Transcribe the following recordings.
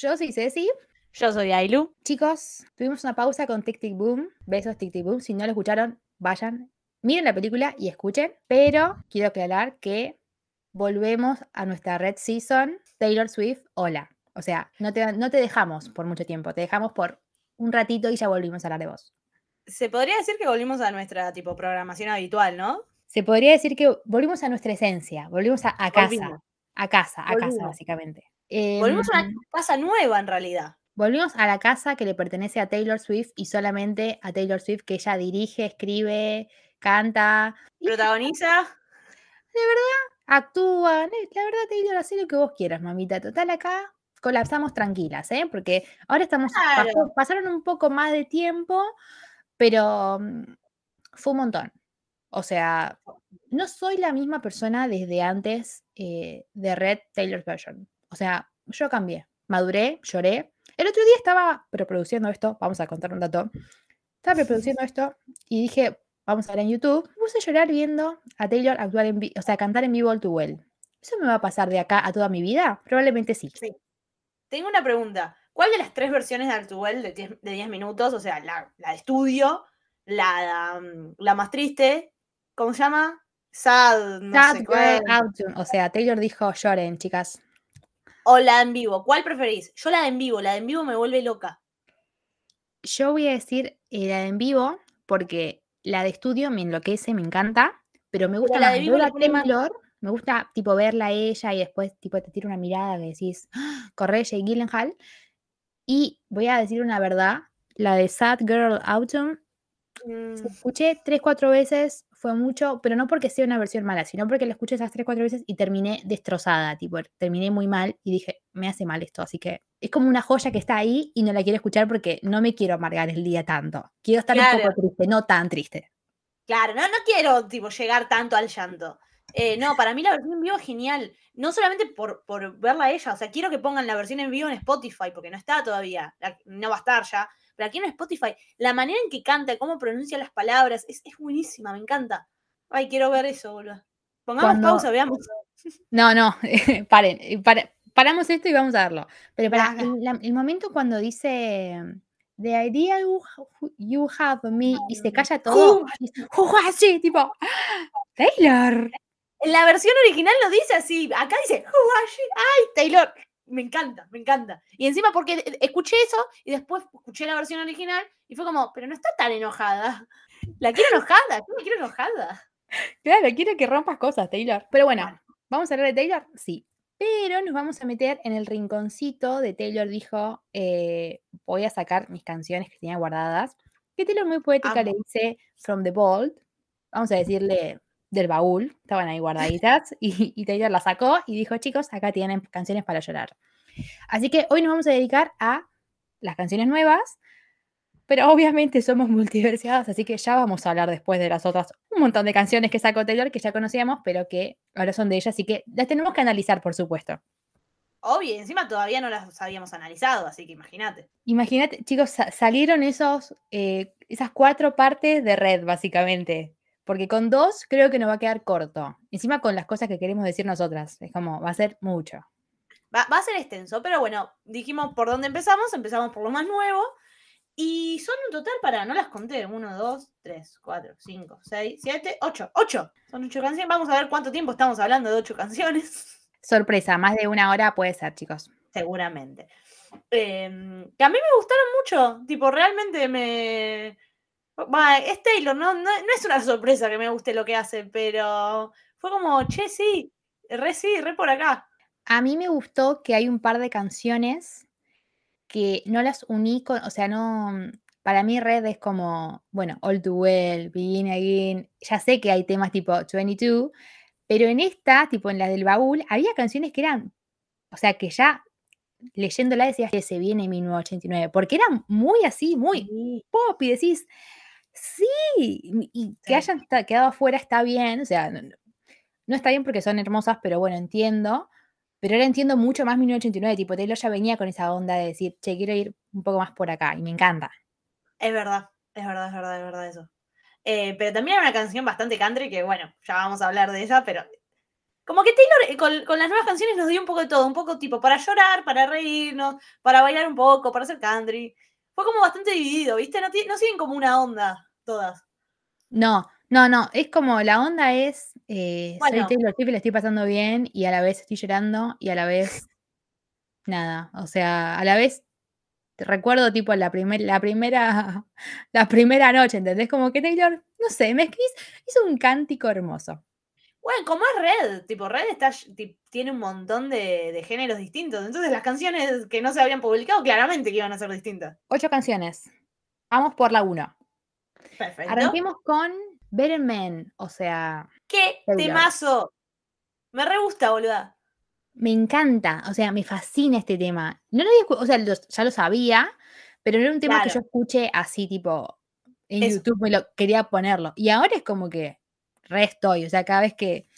Yo soy Ceci. Yo soy Ailu. Chicos, tuvimos una pausa con Tic Tic Boom. Besos Tic Tic Boom. Si no lo escucharon, vayan, miren la película y escuchen. Pero quiero aclarar que volvemos a nuestra red season. Taylor Swift, hola. O sea, no te, no te dejamos por mucho tiempo, te dejamos por un ratito y ya volvimos a hablar de vos. Se podría decir que volvimos a nuestra tipo programación habitual, ¿no? Se podría decir que volvimos a nuestra esencia, volvimos a, a casa. Volvimos. A casa, a casa, Volvimos. Básicamente. Volvimos a Em, una casa nueva en realidad. Volvimos a la casa que le pertenece a Taylor Swift y solamente a Taylor Swift, que ella dirige, escribe, canta, Protagoniza. actúa. Ne- La verdad, Taylor, haz lo que vos quieras, mamita. Total, acá colapsamos tranquilas, ¿eh? Porque ahora estamos. Claro. pasó- pasaron un poco más de tiempo, pero mm, fue un montón. O sea, no soy la misma persona desde antes eh, de Red Taylor's Version. O sea, yo cambié, maduré, lloré. El otro día estaba preproduciendo esto, vamos a contar un dato. Estaba preproduciendo esto y dije, vamos a ver en YouTube. Me puse a llorar viendo a Taylor actuar en o sea, cantar en vivo All Too Well. ¿Eso me va a pasar de acá a toda mi vida? Probablemente sí. Sí. Tengo una pregunta. ¿Cuál de las tres versiones de de 10, de 10 minutos, o sea, la, la de estudio, la, mm, la más triste, ¿cómo se llama? Sad, no Sad sé Girl cuál, Autumn. O sea, Taylor dijo lloren, chicas. O la en vivo. ¿Cuál preferís? Yo la de en vivo, la de en vivo me vuelve loca. Yo voy a decir eh, la de en vivo porque la de estudio me enloquece, me encanta, pero me gusta la más de vivo ver le a pone más- Taylor, me gusta tipo verla a ella y después tipo te tira una mirada que decís, "Ah, corre Jake Gyllenhaal. Y voy a decir una verdad, la de Sad Girl Autumn, Mm, la escuché tres, cuatro veces, fue mucho, pero no porque sea una versión mala, sino porque la escuché esas tres, cuatro veces y terminé destrozada, tipo, terminé muy mal y dije, me hace mal esto, así que es como una joya que está ahí y no la quiero escuchar porque no me quiero amargar el día tanto. Quiero estar un Claro. poco triste, no tan triste. Claro, no, no quiero tipo, llegar tanto al llanto. Eh, no, para mí la versión en vivo es genial. No solamente por, por verla a ella, o sea, quiero que pongan la versión en vivo en Spotify, porque no está todavía, la- no va a estar ya. Pero aquí en Spotify, la manera en que canta, cómo pronuncia las palabras, es, es buenísima, me encanta. Ay, quiero ver eso, boludo. Pongamos Cuando- pausa, veamos. No, no, paren, eh, para- paramos esto y vamos a verlo. Pero para el, la- el momento cuando dice The idea you, you have me y se calla todo. Who- y dice, "Who was she?", tipo, Taylor. En la versión original lo dice así, acá dice, ay, Taylor. Me encanta, me encanta. Y encima porque e- escuché eso y después escuché la versión original y fue como, pero no está tan enojada. La quiero enojada, yo la quiero enojada. Claro, quiero que rompas cosas, Taylor. Pero bueno, Bueno. ¿vamos a hablar de Taylor? Sí. Pero nos vamos a meter en el rinconcito de Taylor dijo, eh, voy a sacar mis canciones que tenía guardadas. Que Taylor muy poética le dice From the Vault. Vamos a decirle del baúl. Estaban ahí guardaditas. Y, y Taylor las sacó y dijo, chicos, acá tienen canciones para llorar. Así que hoy nos vamos a dedicar a las canciones nuevas. Pero obviamente somos multiversiadas, así que ya vamos a hablar después de las otras un montón de canciones que sacó Taylor que ya conocíamos, pero que ahora son de ella, así que las tenemos que analizar, por supuesto. Obvio, encima todavía no las habíamos analizado, así que imagínate. Imagínate, chicos, sa- salieron esos, eh, esas cuatro partes de red, básicamente. Porque con dos creo que nos va a quedar corto. Encima con las cosas que queremos decir nosotras. Es como, va a ser mucho. Va, va a ser extenso, pero bueno, dijimos por dónde empezamos, empezamos por lo más nuevo. Y son un total para, no las conté, 1, 2, 3, 4, 5, 6, 7, 8, 8. Son 8 canciones. Vamos a ver cuánto tiempo estamos hablando de 8 canciones. Sorpresa, más de una hora puede ser, chicos. Seguramente. Em, que a mí me gustaron mucho. Tipo, realmente me. Va, es Taylor, ¿no? No, no es una sorpresa que me guste lo que hace, pero fue como, che, sí, re sí, re por acá. A mí me gustó que hay un par de canciones que no las uní con, o sea, no, para mí Red es como, bueno, All Too Well, Begin Again, ya sé que hay temas tipo 22, pero en esta, tipo en la del baúl, había canciones que eran, o sea, que ya leyéndola decías que se viene 1989, porque eran muy así, muy pop, y decís, sí, y que Sí. hayan quedado afuera está bien, o sea, no, está bien porque son hermosas, pero bueno, entiendo. Pero ahora entiendo mucho más 1989, tipo Taylor ya venía con esa onda de decir, che, quiero ir un poco más por acá, y me encanta. Es verdad, es verdad, es verdad, es verdad eso. Eh, pero también era una canción bastante country que, bueno, ya vamos a hablar de ella, pero como que Taylor eh, con, con las nuevas canciones nos dio un poco de todo, un poco tipo para llorar, para reírnos, para bailar un poco, para hacer country. Fue como bastante dividido, ¿viste? No, no siguen como una onda todas. No, no, no, es como la onda es, eh, soy. Taylor Swift y la estoy pasando bien, y a la vez estoy llorando, y a la vez nada, o sea, a la vez te recuerdo tipo la, primer, la primera la primera noche, ¿entendés? Como que Taylor, no sé, me hizo, hizo un cántico hermoso. Bueno, como es Red, tipo Red está, tiene un montón de, de géneros distintos, entonces las canciones que no se habían publicado claramente que iban a ser distintas. Ocho canciones. Vamos por la uno. Perfecto. Arranquemos con Better Man, o sea, ¡Qué temazo! Me re gusta, boluda. me encanta, o sea, me fascina este tema. No lo había o sea, lo- ya lo sabía, pero no era un tema que yo escuché así, tipo, en Eso. YouTube me lo quería ponerlo. Y ahora es como que re estoy, o sea, cada vez que,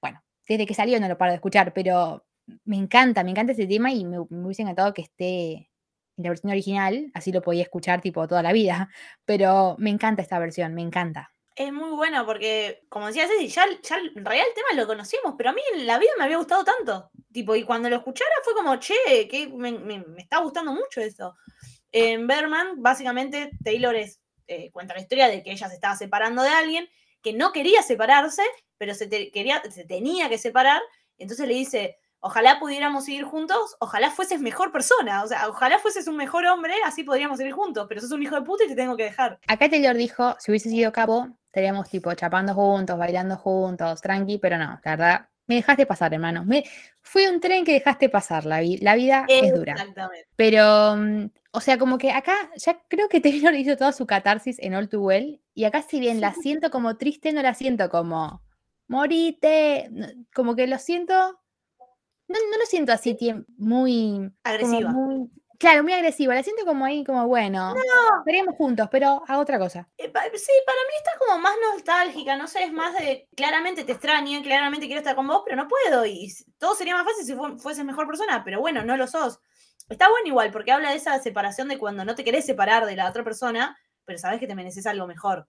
bueno, desde que salió no lo paro de escuchar, pero me encanta, me encanta este tema y me, me hubiese encantado que esté la versión original, así lo podía escuchar tipo toda la vida, pero me encanta esta versión, me encanta. Es muy bueno porque, como decía Ceci, ya, ya en realidad el tema lo conocíamos, pero a mí en la vida me había gustado tanto. Tipo, y cuando lo escuchara fue como, che, que me, me- me está gustando mucho esto. En Berman, básicamente, Taylor es, eh, cuenta la historia de que ella se estaba separando de alguien que no quería separarse, pero se, quería, se tenía que separar. Entonces le dice, ojalá pudiéramos seguir juntos, ojalá fueses mejor persona, o sea, ojalá fueses un mejor hombre, así podríamos seguir juntos, pero sos un hijo de puta y te tengo que dejar. Acá Taylor dijo, si hubiese sido capo, estaríamos tipo chapando juntos, bailando juntos, tranqui, pero no, la verdad, me dejaste pasar, hermano. Me, fue un tren que dejaste pasar, la, vi- la vida es dura. Exactamente. Pero, mm, o sea, como que acá ya creo que Taylor hizo toda su catarsis en All Too Well, y acá si bien la siento como triste, no la siento como morite, como que lo siento, no, no lo siento así muy Agresiva. muy- claro, muy agresiva, la siento como ahí, como bueno, estaríamos juntos, pero a otra cosa. Eh, pa- Sí, para mí está como más nostálgica, no sé, es más de, claramente te extraño, claramente quiero estar con vos, pero no puedo, y todo sería más fácil si fu- fueses mejor persona, pero bueno, no lo sos. Está bueno igual, porque habla de esa separación de cuando no te querés separar de la otra persona, pero sabes que te mereces algo mejor.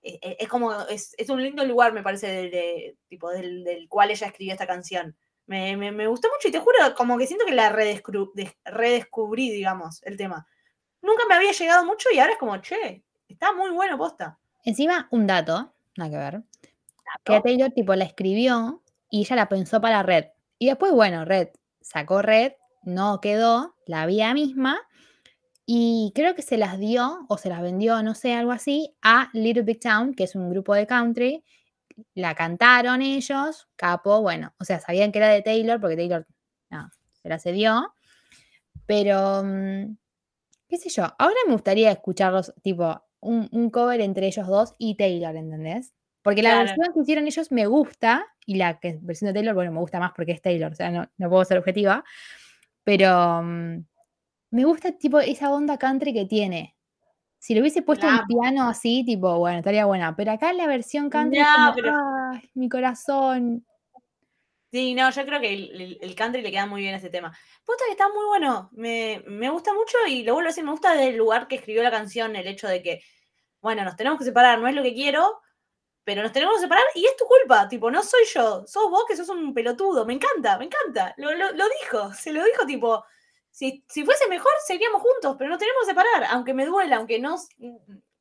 Eh, eh, Es, como, es, es un lindo lugar, me parece, de, de- tipo, del, del cual ella escribió esta canción. Me, me- me gustó mucho y te juro, como que siento que la redescru- des- redescubrí, digamos, el tema. Nunca me había llegado mucho y ahora es como, che, está muy bueno, posta. Encima, un dato, nada que ver, que. Taylor tipo la escribió y ella la pensó para Red. Y después, bueno, Red sacó Red, no quedó, la vida misma, y creo que se las dio o se las vendió, no sé, algo así, a Little Big Town, que es un grupo de country. La cantaron ellos, capo, bueno, o sea, sabían que era de Taylor, porque Taylor, no, se la cedió. Pero, mm, qué sé yo, ahora me gustaría escucharlos, tipo, un, un cover entre ellos dos y Taylor, ¿entendés? Porque la Claro. versión que hicieron ellos me gusta, y la que versión de Taylor, bueno, me gusta más porque es Taylor, o sea, no, no puedo ser objetiva, pero mm, me gusta tipo esa onda country que tiene. Si lo hubiese puesto La un piano así, tipo, bueno, estaría buena, pero acá la versión country es No, como, pero- ay, mi corazón. Sí, no, yo creo que el, el- el country le queda muy bien a este tema. Posta que está muy bueno, me, me gusta mucho y lo vuelvo a decir, me gusta del lugar que escribió la canción, el hecho de que, bueno, nos tenemos que separar, no es lo que quiero, pero nos tenemos que separar y es tu culpa, tipo, no soy yo, sos vos que sos un pelotudo, me encanta, me encanta, lo, lo- lo dijo, se lo dijo tipo, Si, si fuese mejor, seguiríamos juntos, pero nos tenemos que separar. Aunque me duela, aunque no.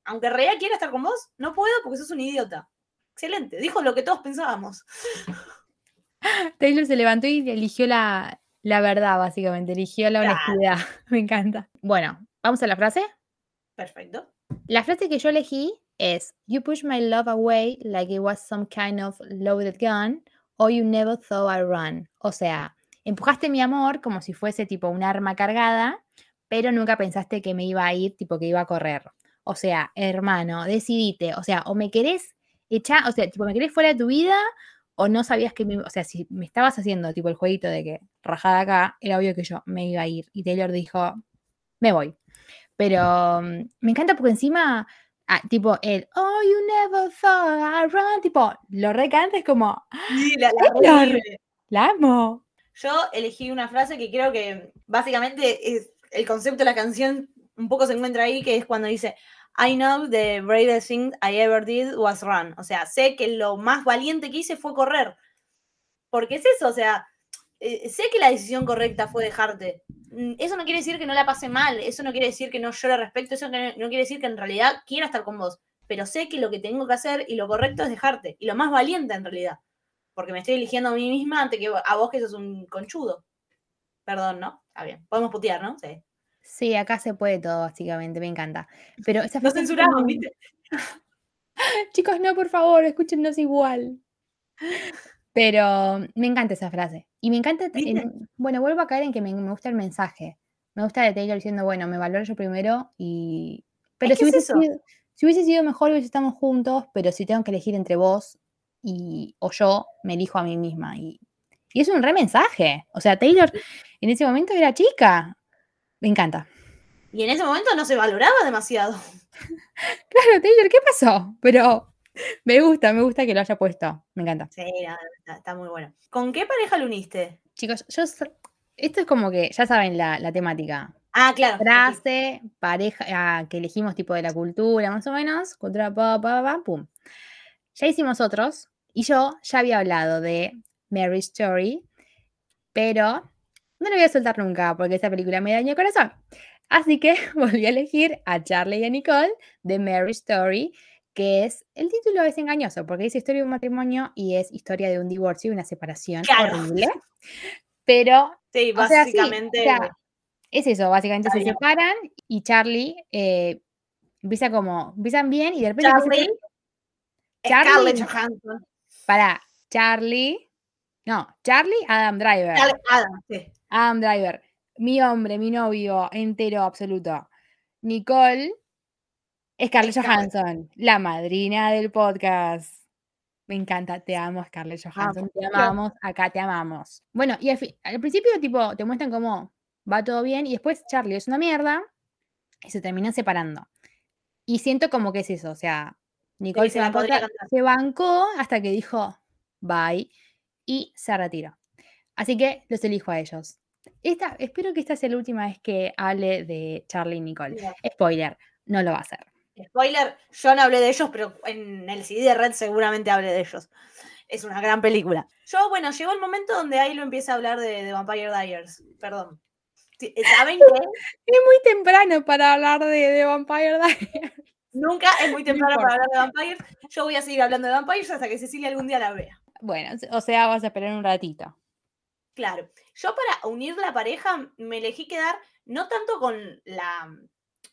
Aunque en realidad quiera estar con vos, no puedo porque sos un idiota. Excelente. Dijo lo que todos pensábamos. Taylor se levantó y eligió la, la verdad, básicamente. Eligió la honestidad. Me encanta. Bueno, ¿vamos a la frase? Perfecto. La frase que yo elegí es You push my love away like it was some kind of loaded gun, or you never thought I'd run. O sea, empujaste mi amor como si fuese tipo un arma cargada, pero nunca pensaste que me iba a ir, tipo que iba a correr. O sea, hermano, decidite. O sea, o me querés echar, o sea, tipo, me querés fuera de tu vida, o no sabías que me, o sea, si me estabas haciendo tipo el jueguito de que rajada acá, era obvio que yo me iba a ir. Y Taylor dijo, me voy. Pero mm, me encanta porque encima, ah, tipo, el Oh, you never thought I'd run, tipo, lo recanta, es como, Sí, la, la Taylor. horrible. la amo. Yo elegí una frase que creo que básicamente es el concepto de la canción un poco se encuentra ahí, que es cuando dice I know the bravest thing I ever did was run. O sea, sé que lo más valiente que hice fue correr. Porque es eso, o sea, eh, sé que la decisión correcta fue dejarte. Mm, Eso no quiere decir que no la pase mal, eso no quiere decir que no llore respecto, eso no quiere decir que en realidad quiera estar con vos. Pero sé que lo que tengo que hacer y lo correcto es dejarte. Y lo más valiente en realidad. Porque me estoy eligiendo a mí misma ante que a vos que sos un conchudo. Perdón, ¿no? Está bien. Podemos putear, ¿no? Sí. Sí, acá se puede todo, básicamente, me encanta. Pero esa No frase es censuramos, como- ¿viste? Chicos, no, por favor, escúchenos igual. Pero me encanta esa frase. Y me encanta, bueno, vuelvo a caer en que me, me gusta el mensaje. Me gusta de Taylor diciendo, bueno, me valoro yo primero y... Pero que si, es hubiese eso. sido, si hubiese sido mejor, hubiese estamos juntos, pero si tengo que elegir entre vos y, o yo, me elijo a mí misma. Y, y es un re mensaje. O sea, Taylor en ese momento era chica. Me encanta. Y en ese momento no se valoraba demasiado. Claro, Taylor, ¿qué pasó? Pero me gusta, me gusta que lo haya puesto. Me encanta. Sí, está, está muy bueno. ¿Con qué pareja lo uniste? Chicos, yo esto es como que ya saben la, la temática. Ah, claro. Frase, pareja, ah, que elegimos tipo de la cultura, más o menos. Cultura, pa, pa, pa, pum. Ya hicimos otros. Y yo ya había hablado de Mary Story, pero no lo voy a soltar nunca porque esa película me dañó el corazón. Así que volví a elegir a Charlie y a Nicole de Mary Story, que es, el título es engañoso porque dice historia de un matrimonio y es historia de un divorcio y una separación Claro. horrible. Pero Sí, o sea, sí, o básicamente. sea, es eso, básicamente se separan y Charlie eh, empieza como, empiezan bien y de repente Charlie. Charlie. Johansson. para Charlie, no, Charlie, Adam Driver, Adams, sí. Adam Driver, mi hombre, mi novio entero absoluto, Nicole, Scarlett. Johansson, la madrina del podcast. Me encanta, te amo Scarlett Johansson, te amamos, acá te amamos. Bueno, y al, al principio tipo te muestran cómo va todo bien y después Charlie es una mierda y se terminan separando. Y siento como que es eso, o sea, Nicole se bancó, hasta- que dijo bye y se retiró. Así que los elijo a ellos. Esta, espero que esta sea la última vez que hable de Charlie y Nicole. Spoiler, no lo va a hacer. Spoiler, yo no hablé de ellos, pero en el CD de Red seguramente hablé de ellos. Es una gran película. Yo, bueno, llegó el momento donde ahí lo empieza a hablar de, de Vampire Diaries. Perdón. Eh, ¿Saben que Es muy temprano para hablar de, de Vampire Diaries. Nunca es muy temprano para hablar de Vampires? Yo voy a seguir hablando de Vampires hasta que Cecilia algún día la vea. Bueno, o sea, vas a esperar un ratito. Claro. Yo para unir la pareja me elegí quedar no tanto con la,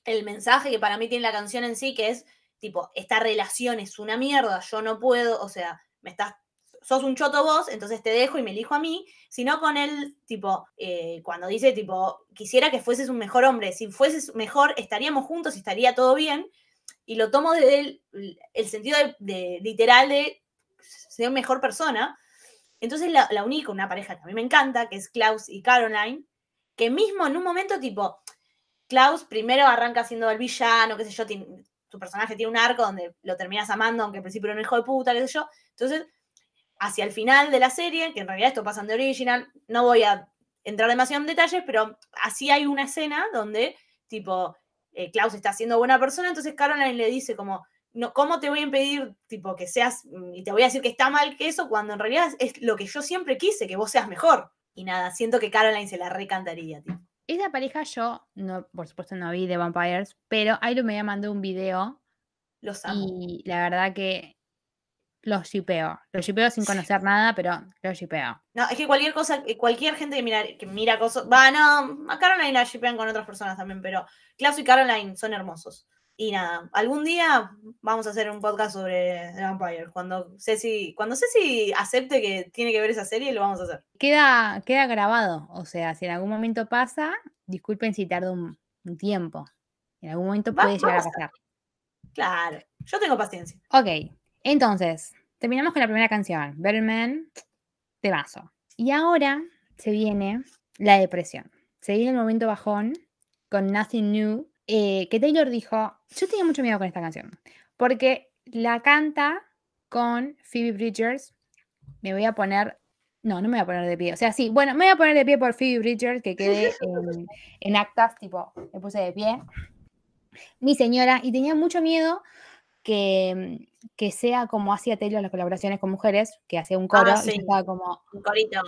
el mensaje que para mí tiene la canción en sí, que es tipo, esta relación es una mierda, yo no puedo, o sea, me estás, sos un choto vos, entonces te dejo y me elijo a mí, sino con él, tipo, eh, cuando dice, tipo, quisiera que fueses un mejor hombre, si fueses mejor, estaríamos juntos y estaría todo bien, y lo tomo desde el, sentido de, de- literal de ser mejor persona, entonces la, la uní con una pareja que a mí me encanta, que es Klaus y Caroline, que mismo en un momento tipo, Klaus primero arranca siendo el villano, qué sé yo, tiene- su personaje tiene un arco donde lo terminas amando, aunque al principio era un hijo de puta, qué sé yo. Entonces, hacia el final de la serie, que en realidad esto pasa en The Original, no voy a entrar demasiado en detalles, pero así hay una escena donde, tipo, eh, Klaus está siendo buena persona, entonces Caroline le dice como, no, ¿cómo te voy a impedir, tipo, que seas, mm, y te voy a decir que está mal que eso, cuando en realidad es lo que yo siempre quise, que vos seas mejor? Y nada, siento que Caroline se la recantaría, tipo. Esa pareja yo, no, por supuesto no vi de Vampires, pero Iron me mandó un video Los amo. y la verdad que los shipeo. Los shipeo sin conocer nada, pero los shipeo. No, es que cualquier cosa, eh, cualquier gente que mira, que mira cosas. Va, no, a Caroline la shipean con otras personas también, pero Klaus y Caroline son hermosos. Y nada, algún día vamos a hacer un podcast sobre The Vampire. Cuando Ceci, cuando Ceci acepte que tiene que ver esa serie, lo vamos a hacer. Queda, queda grabado, o sea, si en algún momento pasa, disculpen si tarda un, un tiempo. En algún momento Va- puede llegar a vamos a- pasar. Claro, yo tengo paciencia. Ok, entonces, terminamos con la primera canción, Better Man, de vaso. Y ahora se viene la depresión. Se viene el momento bajón con Nothing New, eh, que Taylor dijo, yo tenía mucho miedo con esta canción, porque la canta con Phoebe Bridgers. Me voy a poner, no, no me voy a poner de pie, o sea, sí, bueno, me voy a poner de pie por Phoebe Bridgers, que quedé en, en actas, tipo, me puse de pie. Mi señora, y tenía mucho miedo que, que sea como hacía Taylor las colaboraciones con mujeres, que hacía un coro y Ah, sí. yo estaba como, Un corito.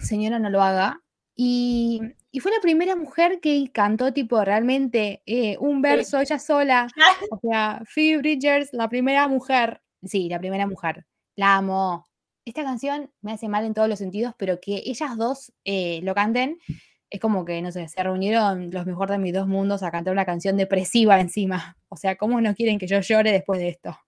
señora, no lo haga. Y, y fue la primera mujer que cantó tipo realmente eh, un verso ella sola. O sea, Phoebe Bridgers, la primera mujer. Sí, la primera mujer. La amo. Esta canción me hace mal en todos los sentidos, pero que ellas dos eh, lo canten es como que, no sé, se reunieron los mejores de mis dos mundos a cantar una canción depresiva encima. O sea, ¿cómo no quieren que yo llore después de esto?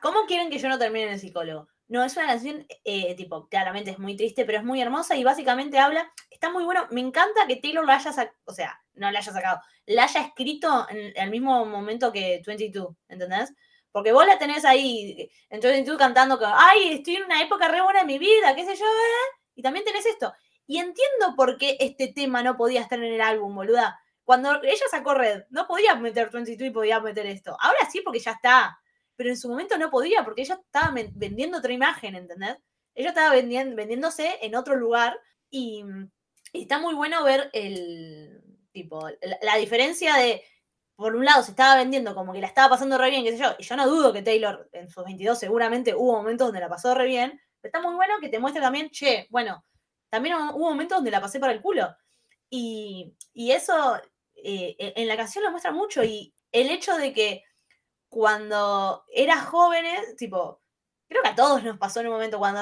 ¿Cómo quieren que yo no termine en el psicólogo? No, es una canción, eh, tipo, claramente es muy triste, pero es muy hermosa y básicamente habla, está muy bueno. Me encanta que Taylor la haya sacado, o sea, no la haya sacado, la haya escrito en el mismo momento que 22, ¿entendés? Porque vos la tenés ahí en 22 cantando que, ay, estoy en una época re buena de mi vida, qué sé yo, ¿eh? y también tenés esto. Y entiendo por qué este tema no podía estar en el álbum, boluda. Cuando ella sacó Red, no podía meter 22 y podía meter esto. Ahora sí, porque ya está pero en su momento no podía porque ella estaba vendiendo otra imagen, ¿entendés? Ella estaba vendien- vendiéndose en otro lugar y, y está muy bueno ver el tipo la, la diferencia de por un lado se estaba vendiendo como que la estaba pasando re bien, qué sé yo, y yo no dudo que Taylor en sus 22 seguramente hubo momentos donde la pasó re bien, pero está muy bueno que te muestre también, che, bueno, también hubo momentos donde la pasé para el culo. Y, y eso eh, en en la canción lo muestra mucho y el hecho de que cuando eras jóvenes, tipo, creo que a todos nos pasó en un momento, cuando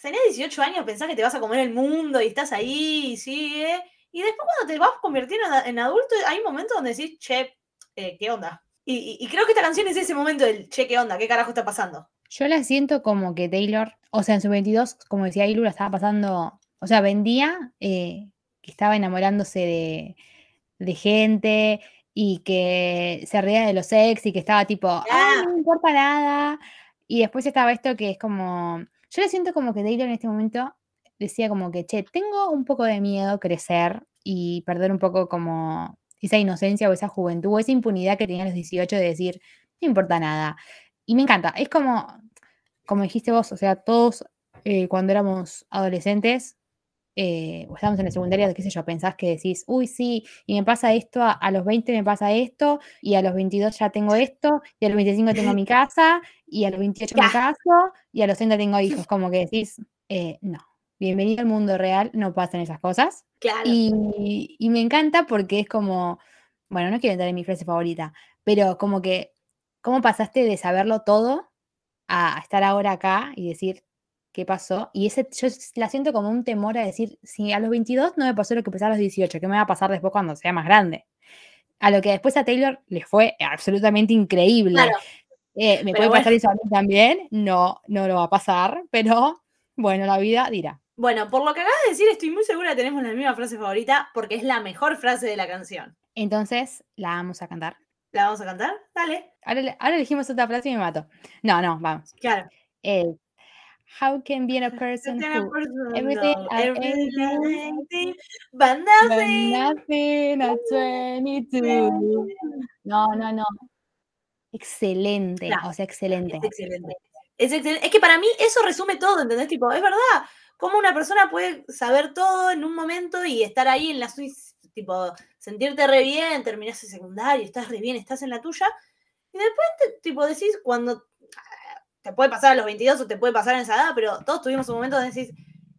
tenés 18 años pensás que te vas a comer el mundo y estás ahí y sigue. Y después cuando te vas convirtiendo en, adulto, hay momentos donde decís, che, eh, ¿qué onda? Y, y- y creo que esta canción es ese momento del, che, ¿qué onda? ¿Qué carajo está pasando? Yo la siento como que Taylor, o sea, en su 22, como decía Ilu, la estaba pasando, o sea, vendía eh, que estaba enamorándose de, de gente y que se reía de los ex y que estaba tipo, "Ay, no me importa nada. Y después estaba esto que es como, yo la siento como que Taylor en este momento decía como que, che, tengo un poco de miedo crecer y perder un poco como esa inocencia o esa juventud o esa impunidad que tenía a los 18 de decir, no importa nada. Y me encanta, es como, como dijiste vos, o sea, todos eh, cuando éramos adolescentes eh, o estábamos en la secundaria, qué sé yo, pensás que decís, uy, sí, y me pasa esto, a, a los 20 me pasa esto, y a los 22 ya tengo esto, y a los 25 tengo mi casa, y a los 28 me Ya. caso, y a los 30 tengo hijos, como que decís, eh, no, bienvenido al mundo real, no pasan esas cosas. Claro. Y, y me encanta porque es como, bueno, no quiero entrar en mi frase favorita, pero como que, ¿cómo pasaste de saberlo todo a estar ahora acá y decir qué pasó? Y ese, yo la siento como un temor a decir, si a los 22 no me pasó lo que pasó a los 18, ¿qué me va a pasar después cuando sea más grande? A lo que después a Taylor le fue absolutamente increíble. Claro. Eh, ¿Me Pero puede pasar eso a mí también? No, no lo va a pasar, pero bueno, la vida dirá. Bueno, por lo que acabas de decir, estoy muy segura que tenemos la misma frase favorita porque es la mejor frase de la canción. Entonces, la vamos a cantar. ¿La vamos a cantar? Dale. Ahora, ahora elegimos otra frase y me mato. No, no, vamos. Claro. Eh, how can be a person who everything No, at everything 18, at 18, but but nothing. nothing at 22? No, no, no. Excelente, Claro, o sea, excelente. Es excelente. Es excelente. Es que para mí eso resume todo, ¿entendés? Tipo, es verdad. Cómo una persona puede saber todo en un momento y estar ahí en la suya, tipo, sentirte re bien, terminás el secundario, estás re bien, estás en la tuya. Y después, te- tipo, decís, cuando te puede pasar a los 22 o te puede pasar en esa edad, pero todos tuvimos un momento donde decís,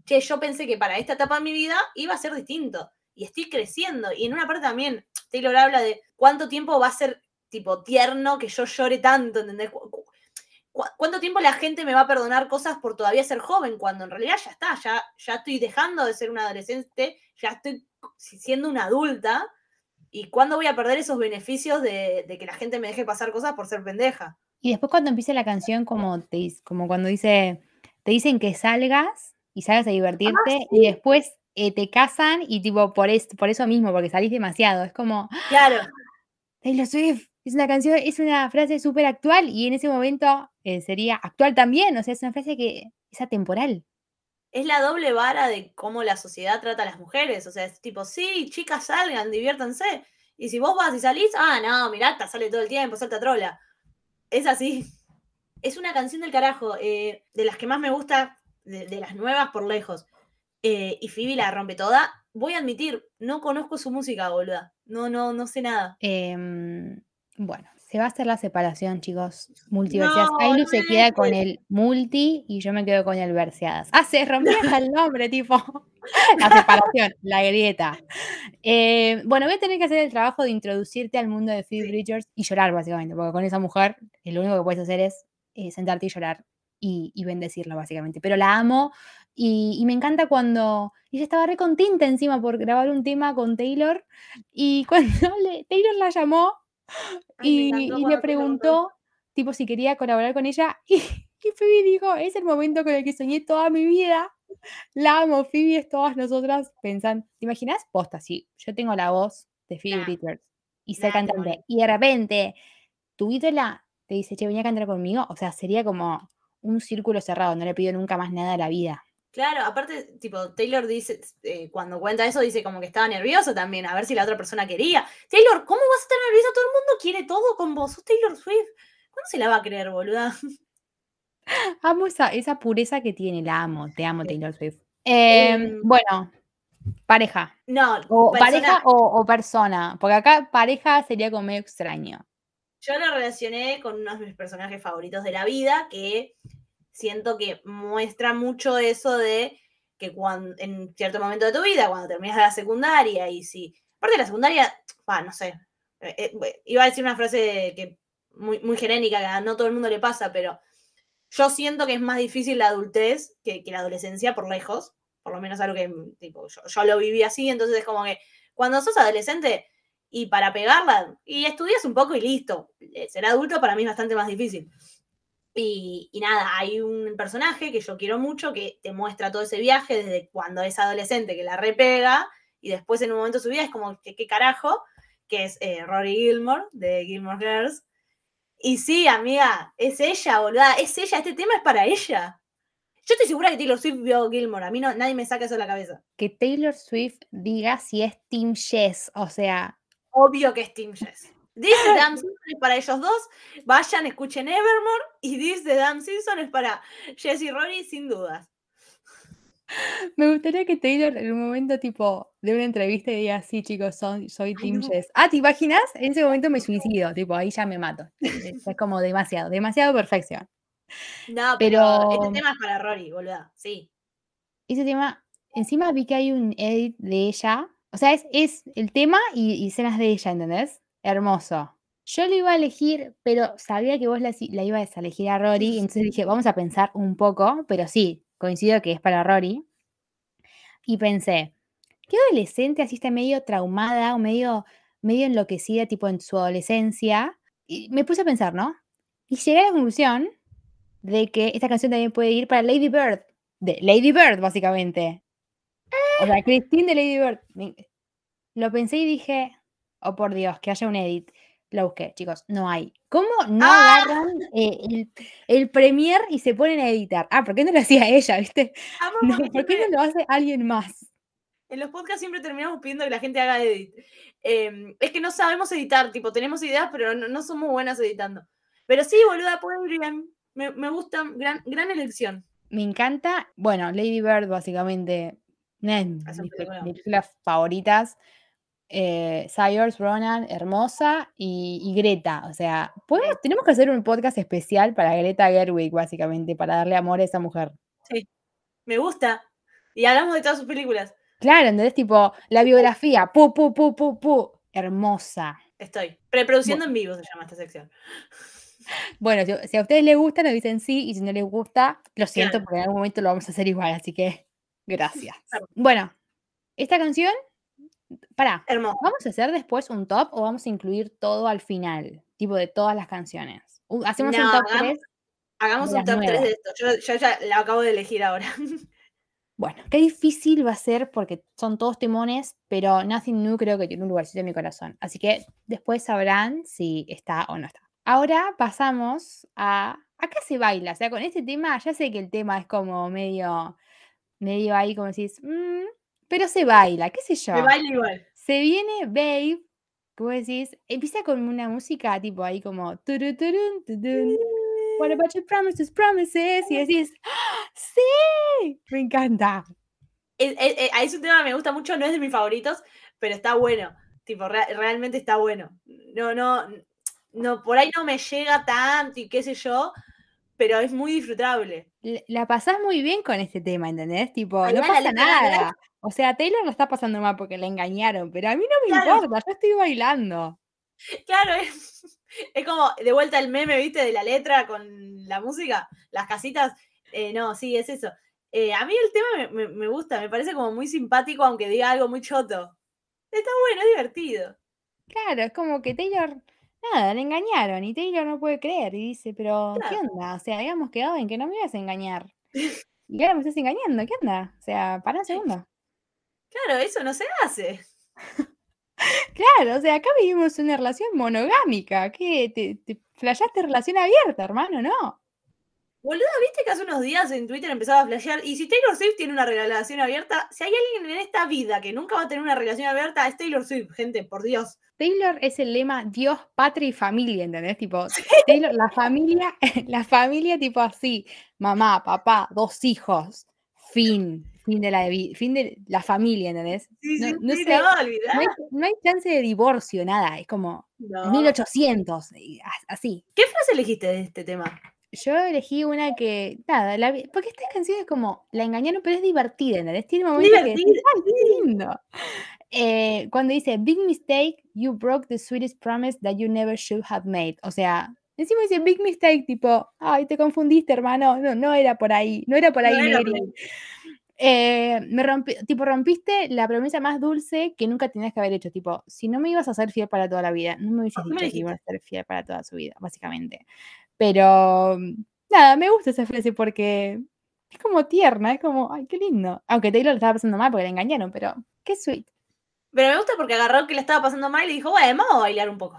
che, yo pensé que para esta etapa de mi vida iba a ser distinto. y estoy creciendo. Y en una parte también, Taylor habla de cuánto tiempo va a ser tipo tierno que yo llore tanto, ¿entendés? Cu- cu- cu- ¿Cuánto tiempo la gente me va a perdonar cosas por todavía ser joven? Cuando en realidad ya está, ya, ya estoy dejando de ser una adolescente, ya estoy siendo una adulta. ¿Y cuándo voy a perder esos beneficios de, de que la gente me deje pasar cosas por ser pendeja? Y después cuando empieza la canción, como, te, como cuando dice, te dicen que salgas y salgas a divertirte y después eh, te casan y tipo por, es- por eso mismo, porque salís demasiado. Es como, Claro, Taylor Swift es una canción, es una frase súper actual y en ese momento eh, sería actual también. O sea, es una frase que es atemporal. es la doble vara de cómo la sociedad trata a las mujeres. O sea, es tipo, sí, chicas, salgan, diviértanse. Y si vos vas y salís, ah, no, mirata, sale todo el tiempo, salta trola. Es así. Es una canción del carajo, eh, de las que más me gusta, de, las nuevas por lejos. Eh, y Phoebe la rompe toda. Voy a admitir, no conozco su música, boluda. No, no, no sé nada. Em, bueno, se va a hacer la separación, chicos. Multiverseadas. No, Ailu no se queda con el multi y yo me quedo con el verseadas. Ah, se rompió hasta el nombre, tipo. La separación, la grieta. Eh, bueno, voy a tener que hacer el trabajo de introducirte al mundo de Phoebe. Bridgers y llorar, básicamente, porque con esa mujer eh, lo único que puedes hacer es eh, sentarte y llorar y, y bendecirla, básicamente. Pero la amo y, y me encanta cuando ella estaba re contenta encima por grabar un tema con Taylor y cuando le- Taylor la llamó y, y le preguntó tipo, si quería colaborar con ella. Y, y Phoebe dijo, es el momento con el que soñé toda mi vida. La amo, Phoebe es todas nosotras pensan, ¿te imaginas? Posta, sí, yo tengo la voz de Phoebe Nah, Bridgers y ser nah, te cantante. Y de repente, tu ídola te dice, che, venía a cantar conmigo. O sea, sería como un círculo cerrado, no le pido nunca más nada a la vida. Claro, aparte, tipo, Taylor dice, eh, cuando cuenta eso, dice como que estaba nervioso también, a ver si la otra persona quería. Taylor, ¿cómo vas a estar nerviosa? Todo el mundo quiere todo con vos, sos Taylor Swift. ¿Cuándo se la va a creer, boluda? Amo esa, esa pureza que tiene, la amo, te amo. Taylor Swift. Em, Em, bueno, pareja. no, O pareja o persona, porque acá pareja sería como medio extraño. yo lo relacioné con uno de mis personajes favoritos de la vida, que siento que muestra mucho eso de que cuando, en cierto momento de tu vida, cuando terminas la secundaria, y si, aparte de la secundaria, va, no sé, eh, eh, iba a decir una frase que muy, muy genérica, que a no todo el mundo le pasa, pero yo siento que es más difícil la adultez que, que la adolescencia por lejos, por lo menos algo que tipo, yo, yo lo viví así, entonces es como que cuando sos adolescente y para pegarla, y estudias un poco y listo, Eh, ser adulto para mí es bastante más difícil. Y, y nada, hay un personaje que yo quiero mucho que te muestra todo ese viaje desde cuando es adolescente que la repega y después en un momento de su vida es como, ¿qué, qué carajo? Que es eh, Rory Gilmore de Gilmore Girls. Y sí, amiga, es ella, boluda, es ella, este tema es para ella. Yo estoy segura que Taylor Swift vio Gilmore, a mí no, nadie me saca eso de la cabeza. Que Taylor Swift diga si es Team Yes, o sea, Obvio que es Team Jess. This the Damn Simpson es para ellos dos. Vayan, escuchen Evermore. Y This the Damn Simpson es para Jess y Rory, sin dudas. me gustaría que Taylor en un momento tipo de una entrevista y diga, sí chicos, soy, soy Team no. Yes. Ah, ¿te imaginas? En ese momento me suicido, tipo, ahí ya me mato. Es como demasiado, demasiado perfección. No, pero, este Pero- tema es para Rory, boluda. Sí. Ese tema, encima vi que hay un edit de ella, o sea, es, es el tema y, y escenas de ella, ¿entendés? Hermoso. Yo lo iba a elegir, pero sabía que vos la, la ibas a elegir a Rory, entonces dije, vamos a pensar un poco, pero sí, coincido que es para Rory. Y pensé, ¿qué adolescente así está medio traumada o medio, medio enloquecida, tipo en su adolescencia? Y me puse a pensar, ¿no? Y llegué a la conclusión de que esta canción también puede ir para Lady Bird, de Lady Bird, básicamente. O sea, Christine de Lady Bird. Lo pensé y dije, oh por Dios, que haya un edit. Lo busqué, chicos, no hay. ¿Cómo no ¡Ah! agarran eh, el, el premier y se ponen a editar? Ah, ¿por qué no lo hacía ella, viste? Amo No, ¿por qué no lo hace alguien más? en los podcasts siempre terminamos pidiendo que la gente haga edit. Em, es que no sabemos editar, tipo, tenemos ideas, pero no, no somos buenas editando. Pero sí, boluda, puede ir bien. Me, me gusta, gran, gran elección. Me encanta, bueno, Lady Bird, básicamente, una de mis películas favoritas. Eh, Saoirse Ronan, hermosa, y, y Greta. O sea, podemos, tenemos que hacer un podcast especial para Greta Gerwig, básicamente, para darle amor a esa mujer. Me gusta. Y hablamos de todas sus películas. Claro, ¿entendés? Tipo, la biografía, pu, pu, pu, pu, pu, hermosa. Estoy. Preproduciendo en vivo se llama esta sección. Bueno, si, si a ustedes les gusta, nos dicen sí, y si no les gusta, lo siento, Claro. porque en algún momento lo vamos a hacer igual, así que gracias. Claro. Bueno, esta canción, pará, Hermoso. ¿vamos a hacer después un top o vamos a incluir todo al final? Tipo de todas las canciones. Uh, Hacemos un top hagamos- 3. Hagamos un top 3 nuevas. de esto. Yo, yo ya la acabo de elegir ahora. Bueno, qué difícil va a ser porque son todos timones, pero Nothing New creo que tiene un lugarcito en mi corazón. Así que después sabrán si está o no está. Ahora pasamos a. Acá se baila, o sea, con este tema, ya sé que el tema es como medio. medio ahí, como decís. "Mm", pero se baila, qué sé yo. Me baila igual. Se viene Babe, como decís, empieza con una música tipo ahí como. turu, turun, What about your promises, promises? Y decís, "¡Ah, ¡Sí! Me encanta. Es, es- es- es un tema que me gusta mucho, no es de mis favoritos, pero está bueno. Tipo, rea- realmente está bueno. No, no, no, por ahí no me llega tanto y qué sé yo, pero es muy disfrutable. La pasás muy bien con este tema, ¿entendés? Tipo, no pasa nada. O sea, Taylor lo está pasando mal porque la engañaron, pero a mí no me Claro. importa, yo estoy bailando. Claro, es, es como de vuelta el meme, ¿viste? De la letra con la música, las casitas. Eh, no, sí, es eso. Eh, a mí el tema me, me- me gusta, me parece como muy simpático, aunque diga algo muy choto. Está bueno, es divertido. Claro, es como que Taylor, nada, la engañaron y Taylor no puede creer y dice, pero ¿qué onda? O sea, habíamos quedado en que no me ibas a engañar. Y ahora me estás engañando, ¿qué onda? O sea, para un segundo. Claro, eso no se hace. Claro, o sea, acá vivimos una relación monogámica. ¿Qué? ¿Te, te flasheaste relación abierta, hermano? No. Boluda, ¿viste que hace unos días en Twitter empezaba a flashear? Y si Taylor Swift tiene una relación abierta, si hay alguien en esta vida que nunca va a tener una relación abierta, es Taylor Swift, gente, por Dios. Taylor es el lema Dios, patria y familia, ¿entendés? Tipo, Taylor, la familia, la familia tipo así, mamá, papá, dos hijos, fin, fin de la fin de la familia, ¿entendés? Sí, No, sí, no sí, sé, no, olvidá. No hay, no hay chance de divorcio, nada, es como No. 1800, y as- así. ¿Qué frase elegiste de este tema? Yo elegí una que, nada, la porque esta canción es como, la engañaron, pero es divertida, ¿entendés? Tiene momentos que decís, Divertida, ¡ay, qué lindo! Eh, cuando dice, big mistake, you broke the sweetest promise that you never should have made. O sea, encima dice, big mistake, tipo, ay, te confundiste, hermano, no, no era por ahí, no era por ahí, No era por Neri". ahí. Eh, me rompí, tipo, rompiste la promesa más dulce que nunca tenías que haber hecho, tipo, si no me ibas a ser fiel para toda la vida, no me hubieses ¿Por qué me dicho que ibas a ser fiel para toda su vida, básicamente. Pero, nada, me gusta esa frase porque es como tierna, es como, ay, qué lindo. Aunque Taylor lo estaba pasando mal porque la engañaron, pero qué sweet. Pero me gusta porque agarró que le estaba pasando mal y dijo, bueno, vamos a bailar un poco.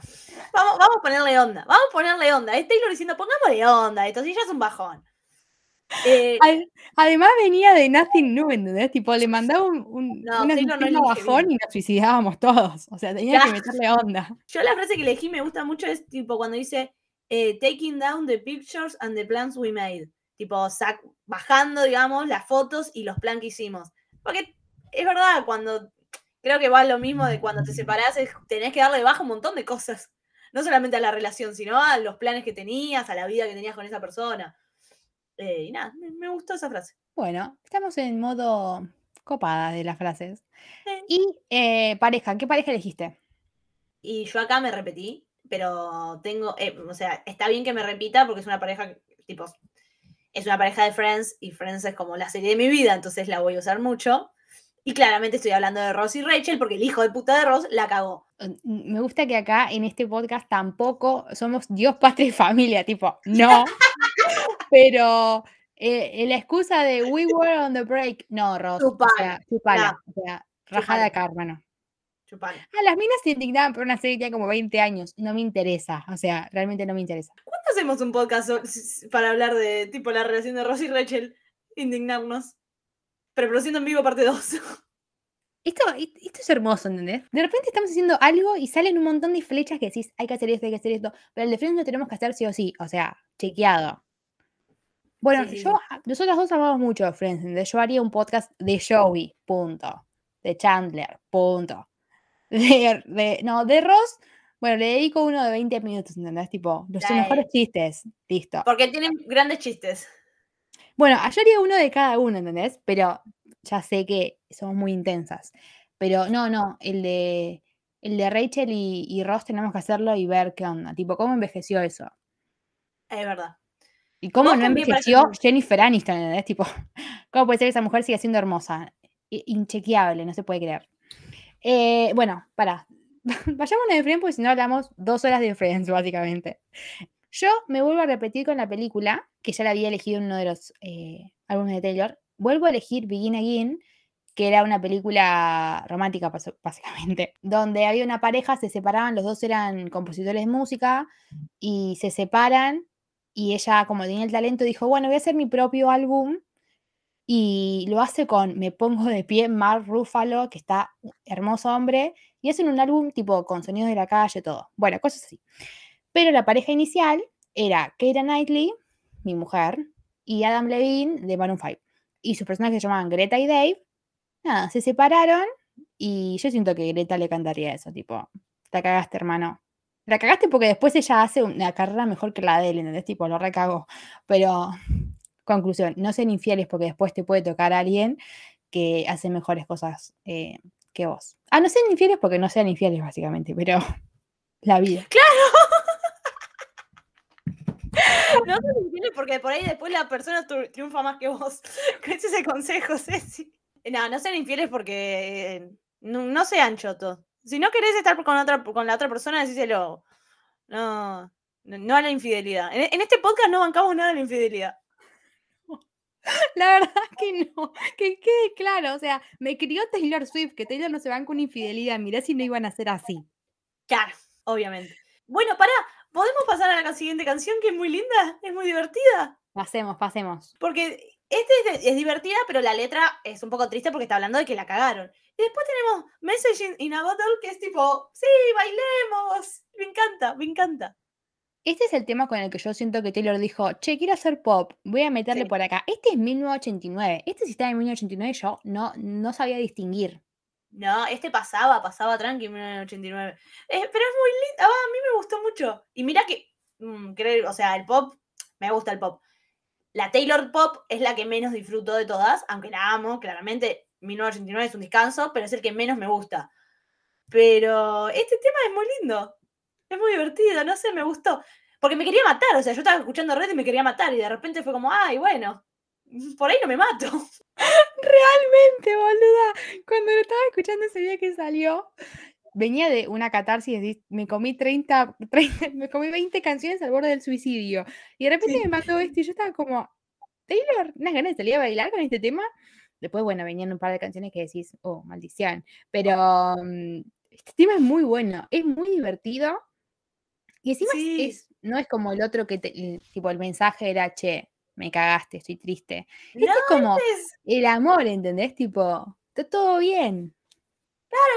Vamos, vamos a ponerle onda, vamos a ponerle onda. Es Taylor diciendo, pongámosle onda, esto sí ya es un bajón. Eh, Ad- Además venía de Nothing New, ¿entendés? Tipo, le mandaba un, un, No, una no bajón y nos suicidábamos todos. O sea, tenía que meterle onda. yo la frase que elegí me gusta mucho es tipo cuando dice, eh, taking down the pictures and the plans we made. Tipo, sac- bajando, digamos, las fotos y los planes que hicimos. Porque es verdad, cuando creo que va lo mismo de cuando te separás, es- tenés que darle baja un montón de cosas. No solamente a la relación, sino a los planes que tenías, a la vida que tenías con esa persona. Eh, y nada, me, me gustó esa frase. Bueno, estamos en modo copada de las frases. Sí. Y eh, pareja, ¿qué pareja elegiste? Y yo acá me repetí, pero tengo, eh, o sea, está bien que me repita porque es una pareja, tipo, es una pareja de Friends y Friends es como la serie de mi vida, entonces la voy a usar mucho. Y claramente estoy hablando de Ross y Rachel porque el hijo de puta de Ross la cagó. Eh, Me gusta que acá en este podcast tampoco somos Dios, patria y familia, tipo, no. Pero eh, la excusa de we were on the break, no, Ross. O Chupala, sea, chupala. O sea, rajada acá, hermano. Chupala. Ah, las minas se indignaban por una serie que tiene como 20 años. No me interesa. O sea, realmente no me interesa. ¿Cuándo hacemos un podcast para hablar de tipo la relación de Ross y Rachel? Indignarnos. Reproduciendo en vivo parte 2. Esto, esto es hermoso, ¿entendés? De repente estamos haciendo algo y salen un montón de flechas que decís, hay que hacer esto, hay que hacer esto. Pero el de Friends lo tenemos que hacer sí o sí. O sea, chequeado. Bueno, Sí, yo, sí. nosotros dos amamos mucho Friends, ¿entendés? Yo haría un podcast de Joey, punto. De Chandler, punto. De, de- no, de Ross, bueno, le dedico uno de 20 minutos, ¿entendés? Tipo, los Dale. mejores chistes, listo. Porque tienen grandes chistes. Bueno, yo haría uno de cada uno, ¿entendés? Pero ya sé que somos muy intensas. Pero no, no, el de, el de Rachel y, y Ross tenemos que hacerlo y ver qué onda. Tipo, ¿cómo envejeció eso? Es verdad. ¿Y cómo no parece envejeció Jennifer Aniston? ¿entendés? Tipo, ¿cómo puede ser que esa mujer siga siendo hermosa? Inchequeable, no se puede creer. Eh, bueno, para. Vayámonos de Friends porque si no hablamos dos horas de Friends, básicamente. Yo me vuelvo a repetir con la película, que ya la había elegido en uno de los eh, álbumes de Taylor. Vuelvo a elegir Begin Again, que era una película romántica, básicamente, donde había una pareja, se separaban, los dos eran compositores de música y se separan. Y ella, como tenía el talento, dijo: Bueno, voy a hacer mi propio álbum. Y lo hace con Me Pongo de Pie, Mark Ruffalo, que está hermoso hombre. Y hacen un álbum tipo con sonidos de la calle, todo. Bueno, cosas así. Pero la pareja inicial era Keira Knightley, mi mujer, y Adam Levine de Maroon 5. Y sus personajes se llamaban Greta y Dave. Nada, se separaron y yo siento que Greta le cantaría eso, tipo, la cagaste, hermano. La cagaste porque después ella hace una carrera mejor que la de él, ¿entendés? Tipo, lo recagó. Pero, conclusión, no sean infieles porque después te puede tocar a alguien que hace mejores cosas eh, que vos. Ah, no sean infieles porque no sean infieles, básicamente, pero la vida. No te entiendes porque por ahí después la persona triunfa más que vos. Ese es el consejo, Ceci. No, no sean infieles porque eh, no, no sean chotos. Si no querés estar con, otra, con la otra persona, decíselo. No, no, no a la infidelidad. En, en este podcast no bancamos nada de la infidelidad. La verdad que no, que quede claro, o sea, me crió Taylor Swift, que Taylor no se van con infidelidad, mirá si no iban a ser así. Claro, obviamente. Bueno, pará, ¿podemos pasar a la siguiente canción que es muy linda? Es muy divertida. Pasemos, pasemos. Porque este es, divertida, pero la letra es un poco triste porque está hablando de que la cagaron. Y después tenemos Message in, in a Bottle, que es tipo, sí, bailemos. Me encanta, me encanta. Este es el tema con el que yo siento que Taylor dijo, che, quiero hacer pop, voy a meterle Sí. por acá. Este es 1989, este si está en 1989 yo no, no sabía distinguir. No, este pasaba, pasaba tranqui en 1989. Eh, pero es muy lindo, ah, a mí me gustó mucho. Y mira que, mm, creo- o sea, el pop, me gusta el pop. La Taylor Pop es la que menos disfruto de todas, aunque la amo, claramente 1989 es un descanso, pero es el que menos me gusta. Pero este tema es muy lindo, es muy divertido, no sé, me gustó. Porque me quería matar, o sea, yo estaba escuchando Red y me quería matar, y de repente fue como, ay, bueno, por ahí no me mato. Realmente, boluda. Cuando lo estaba escuchando ese día que salió, venía de una catarsis, me comí 30, 30, me comí 20 canciones al borde del suicidio. Y de repente me mató esto y yo estaba como, Taylor, unas ganas de salir a bailar con este tema. Después, bueno, venían un par de canciones que decís, oh, maldición. Pero mm, este tema es muy bueno, es muy divertido. Y encima es- Sí. es, no es como el otro que, te- el- tipo, el mensaje era, che, me cagaste, estoy triste. Este No, es como es- el amor, ¿entendés? Tipo, está todo bien.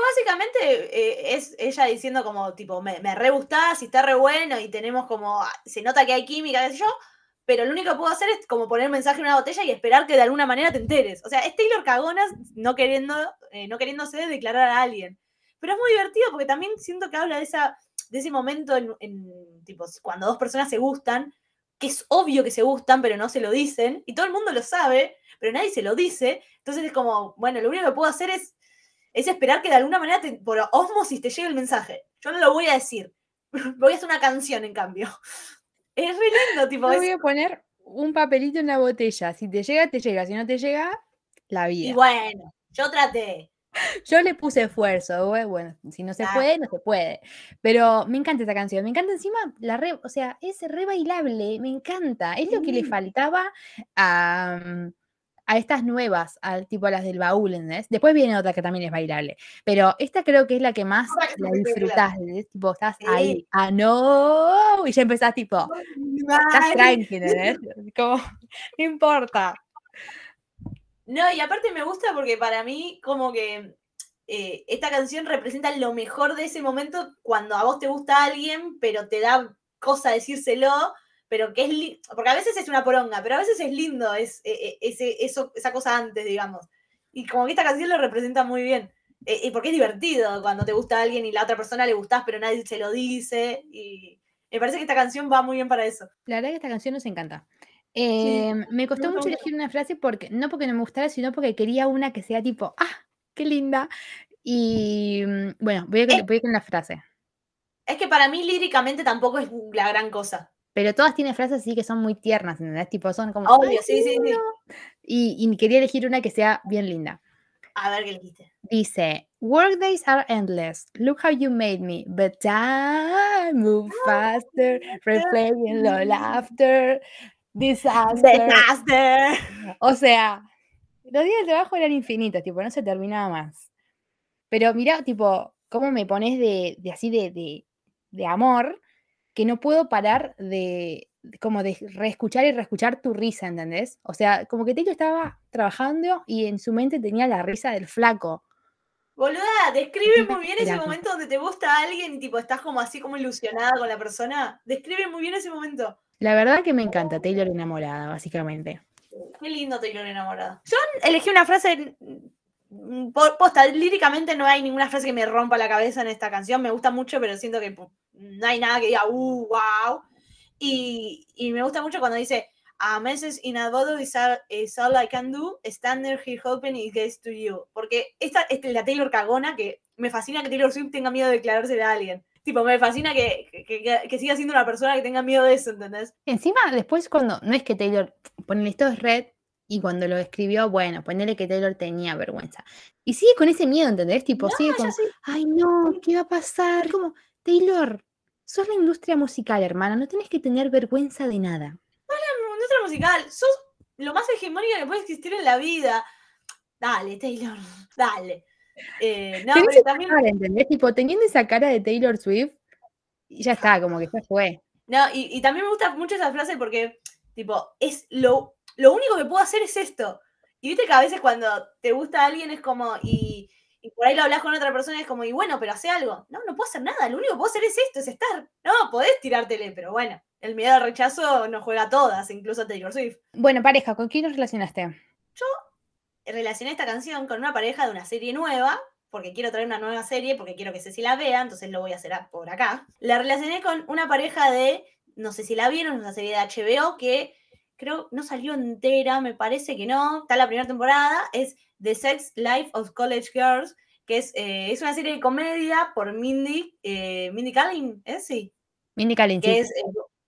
básicamente eh, es ella diciendo como, tipo, me, me re gustás y está re bueno y tenemos como, ah, se nota que hay química, qué sé yo, pero lo único que puedo hacer es como poner un mensaje en una botella y esperar que de alguna manera te enteres. O sea, es Taylor Cagonas no queriendo, eh, no queriéndose declarar a alguien. Pero es muy divertido porque también siento que habla de, esa, de ese momento en, en, tipo, cuando dos personas se gustan, que es obvio que se gustan, pero no se lo dicen, y todo el mundo lo sabe, pero nadie se lo dice. Entonces es como, bueno, lo único que puedo hacer es es esperar que de alguna manera te- por osmosis te llegue el mensaje. Yo no lo voy a decir. Voy a hacer una canción, en cambio. Es re lindo, tipo. Yo voy a poner un papelito en una botella. Si te llega, te llega. Si no te llega, la y vida. bueno, yo traté. Yo le puse esfuerzo. Bueno, si no se puede, no se puede. Pero me encanta esta canción. Me encanta encima la re, o sea, es re bailable. Me encanta. Es lo que le faltaba a, mm, a estas nuevas, al tipo a las del baúl, ¿entendés? Después viene otra que también es bailable. Pero esta creo que es la que más la disfrutás. ¿entendés? Tipo, estás Sí. ahí. Ah, no. Y ya empezás tipo. Estás Mal. tranqui, ¿entendés? Como, no importa. No, y aparte me gusta porque para mí, como que eh, esta canción representa lo mejor de ese momento cuando a vos te gusta alguien, pero te da cosa decírselo, pero que es porque a veces es una poronga, pero a veces es lindo es, eh, ese, eso, esa cosa antes, digamos. Y como que esta canción lo representa muy bien. Eh, y porque es divertido cuando te gusta alguien y la otra persona le gustás, pero nadie se lo dice. Y me parece que esta canción va muy bien para eso. La verdad que esta canción nos encanta. Eh, me costó me mucho gusta elegir una frase porque, no porque no me gustara, sino porque quería una que sea tipo, ¡ah! ¡Qué linda! Y mm, bueno, voy, a, Eh. voy con la frase. Es que para mí líricamente tampoco es la gran cosa. Pero todas tienen frases así que son muy tiernas, ¿entendés? Tipo, son como. Obvio, "Ay, sí, sí, sí. lindo". Y, y quería elegir una que sea bien linda. A ver qué dijiste. Dice, Workdays are endless. Look how you made me. But time move faster. Replaying the laughter. Disaster. Disaster. O sea, los días de trabajo eran infinitos, tipo, no se terminaba más. Pero mira, tipo, cómo me pones de, de así de, de, de amor, que no puedo parar de, como de reescuchar y reescuchar tu risa, ¿entendés? O sea, como que Taylor estaba trabajando y en su mente tenía la risa del flaco. Boluda, describe muy bien ese momento donde te gusta alguien y tipo estás como así como ilusionada con la persona. Describe muy bien ese momento. La verdad que me encanta Taylor enamorada, básicamente. Qué lindo Taylor enamorada. Yo elegí una frase. mm, po- Posta, líricamente no hay ninguna frase que me rompa la cabeza en esta canción. Me gusta mucho, pero siento que pu- no hay nada que diga, uh, wow. Y, y me gusta mucho cuando dice, A message in a bottle is all, is all I can do. Stand there here hoping it gets to you. Porque esta es la Taylor cagona que me fascina que Taylor Swift tenga miedo de declararse a alguien. Tipo, me fascina que, que, que- que siga siendo una persona que tenga miedo de eso, ¿entendés? Encima, después cuando, no es que Taylor, ponele esto es red, y cuando lo escribió, bueno, ponele que Taylor tenía vergüenza. Y sigue con ese miedo, ¿entendés? Tipo, sigue con, ay no, ¿qué va a pasar? Como, Taylor, sos la industria musical, hermana, no tenés que tener vergüenza de nada. Nuestra musical, sos lo más hegemónica que puede existir en la vida. Dale, Taylor, dale. Eh, no, Tenés pero esa también. cara, ¿entendés? Tipo, teniendo esa cara de Taylor Swift, y ya está, como que ya fue. No, y, y también me gusta mucho esa frase porque, tipo, es lo, lo único que puedo hacer es esto. Y viste que a veces cuando te gusta alguien es como, y, y por ahí lo hablas con otra persona y es como, y bueno, pero hace algo. No, no puedo hacer nada, lo único que puedo hacer es esto, es estar. No, podés tirártele, pero bueno, el miedo al rechazo nos juega a todas, incluso a Taylor Swift. Bueno, pareja, ¿con quién nos relacionaste? Relacioné esta canción con una pareja de una serie nueva, porque quiero traer una nueva serie, porque quiero que Ceci la vea, entonces lo voy a hacer por acá. La relacioné con una pareja de, no sé si la vieron, una serie de HBO que creo no salió entera, me parece que no, está la primera temporada, es The Sex Life of College Girls, que es, eh, es una serie de comedia por Mindy, eh, Mindy Kaling, ¿es? Sí, Mindy Kaling, que sí. es, eh,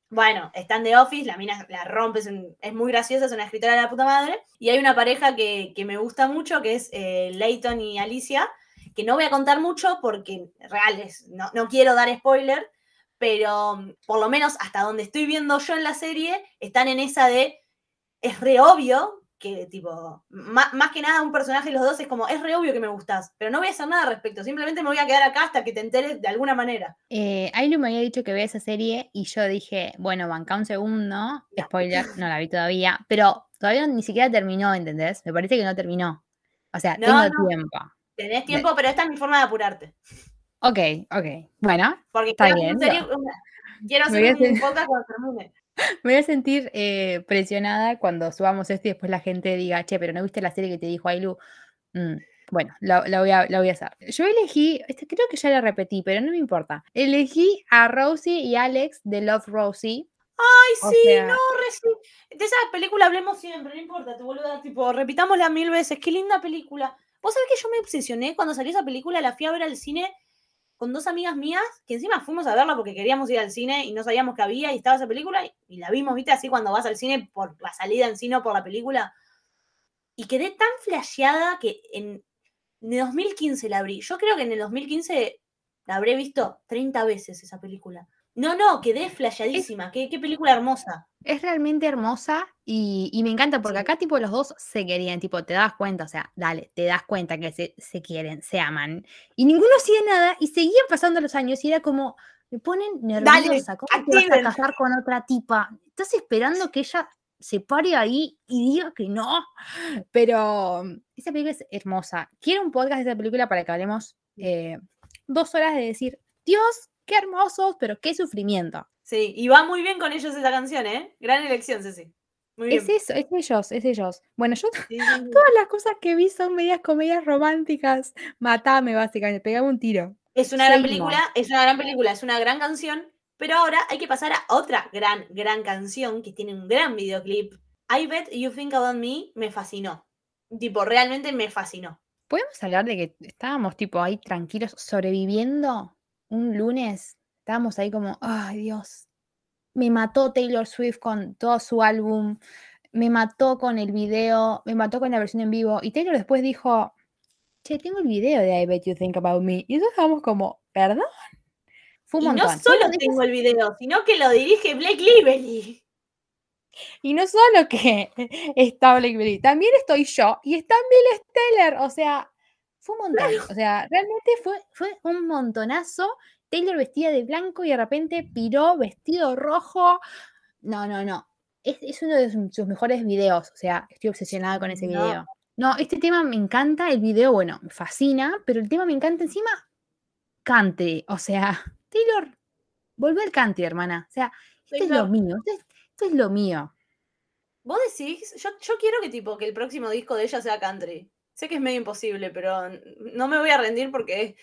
bueno, está en The Office, la mina la rompe, es muy graciosa, es una escritora de la puta madre. Y hay una pareja que, que me gusta mucho, que es eh, Leighton y Alicia, que no voy a contar mucho porque reales, no, no quiero dar spoiler, pero mm, por lo menos hasta donde estoy viendo yo en la serie, están en esa de, es re obvio que tipo, ma- más, que nada un personaje de los dos es como, es re obvio que me gustas, pero no voy a hacer nada al respecto, simplemente me voy a quedar acá hasta que te enteres de alguna manera. Eh, Ailu me había dicho que vea esa serie y yo dije, bueno, banca un segundo, spoiler, no la vi todavía, pero todavía ni siquiera terminó, ¿entendés? Me parece que no terminó. O sea, No, tengo no. tiempo. Tenés tiempo, pero esta es mi forma de apurarte. Ok, ok. Bueno, Porque Está bien, quiero hacer un podcast cuando termine. me voy a sentir eh, presionada cuando subamos esto y después la gente diga, che, pero no viste la serie que te dijo Ailu. Mm, bueno, la, la voy a, la voy a hacer. Yo elegí, este, creo que ya la repetí, pero no me importa. Elegí a Rosie y Alex de Love Rosie. Ay, O sí, sea- no, reci- De esa película hablemos siempre, no importa, tu boluda, tipo, repitámosla mil veces. Qué linda película. Vos sabés que yo me obsesioné cuando salió esa película, la fui a ver al cine con dos amigas mías, que encima fuimos a verla porque queríamos ir al cine y no sabíamos que había y estaba esa película y, y la vimos, viste, así cuando vas al cine por la salida en sí, no por la película. Y quedé tan flasheada que en, en el 2015 la abrí. Yo creo que en el 2015 la habré visto 30 veces esa película. No, no, quedé flasheadísima. Qué, qué película hermosa. Es realmente hermosa y, y me encanta porque Sí. acá tipo los dos se querían, tipo te das cuenta, o sea, dale, te das cuenta que se, se quieren, se aman. Y ninguno hacía nada y seguían pasando los años y era como, me ponen Dale, nerviosa, ¿cómo te vas a casar con otra tipa? Estás esperando que ella se pare ahí y diga que no. Pero mm, esa película es hermosa. Quiero un podcast de esa película para que hablemos eh, dos horas de decir, Dios, qué hermosos, pero qué sufrimiento. Sí, y va muy bien con ellos esa canción, ¿eh? Gran elección, Ceci. Muy bien. Es eso, es ellos, es ellos. Bueno, yo Sí, sí, sí. todas las cosas que vi son medias comedias románticas. Matame, básicamente, pegame un tiro. Es una gran película, es una gran película, es una gran canción Pero ahora hay que pasar a otra gran, gran canción que tiene un gran videoclip. I Bet You Think About Me me fascinó. Tipo, realmente me fascinó. ¿Podemos hablar de que estábamos tipo ahí tranquilos sobreviviendo un lunes? Estábamos ahí como, ay Dios, me mató Taylor Swift con todo su álbum, me mató con el video, me mató con la versión en vivo. Y Taylor después dijo, che, tengo el video de I Bet You Think About Me. Y nosotros estábamos como, ¿perdón? Fue un Y no montón. solo tengo el video, sino que lo dirige Blake Lively. Y no solo que está Blackberry, también estoy yo y está Bill Steller. O sea, fue un montón. O sea, realmente fue, fue un montonazo. Taylor vestida de blanco y de repente piró vestido rojo. No, no, no. Es, es uno de sus, mejores videos. O sea, estoy obsesionada con ese No. video. No, este tema me encanta. El video, bueno, me fascina, pero el tema me encanta encima. Cante. O sea, Taylor, volvé al cante, hermana. O sea, esto es lo mío. Esto es, esto es lo mío. Vos decís, yo, yo quiero que tipo que el próximo disco de ella sea country. Sé que es medio imposible, pero no me voy a rendir porque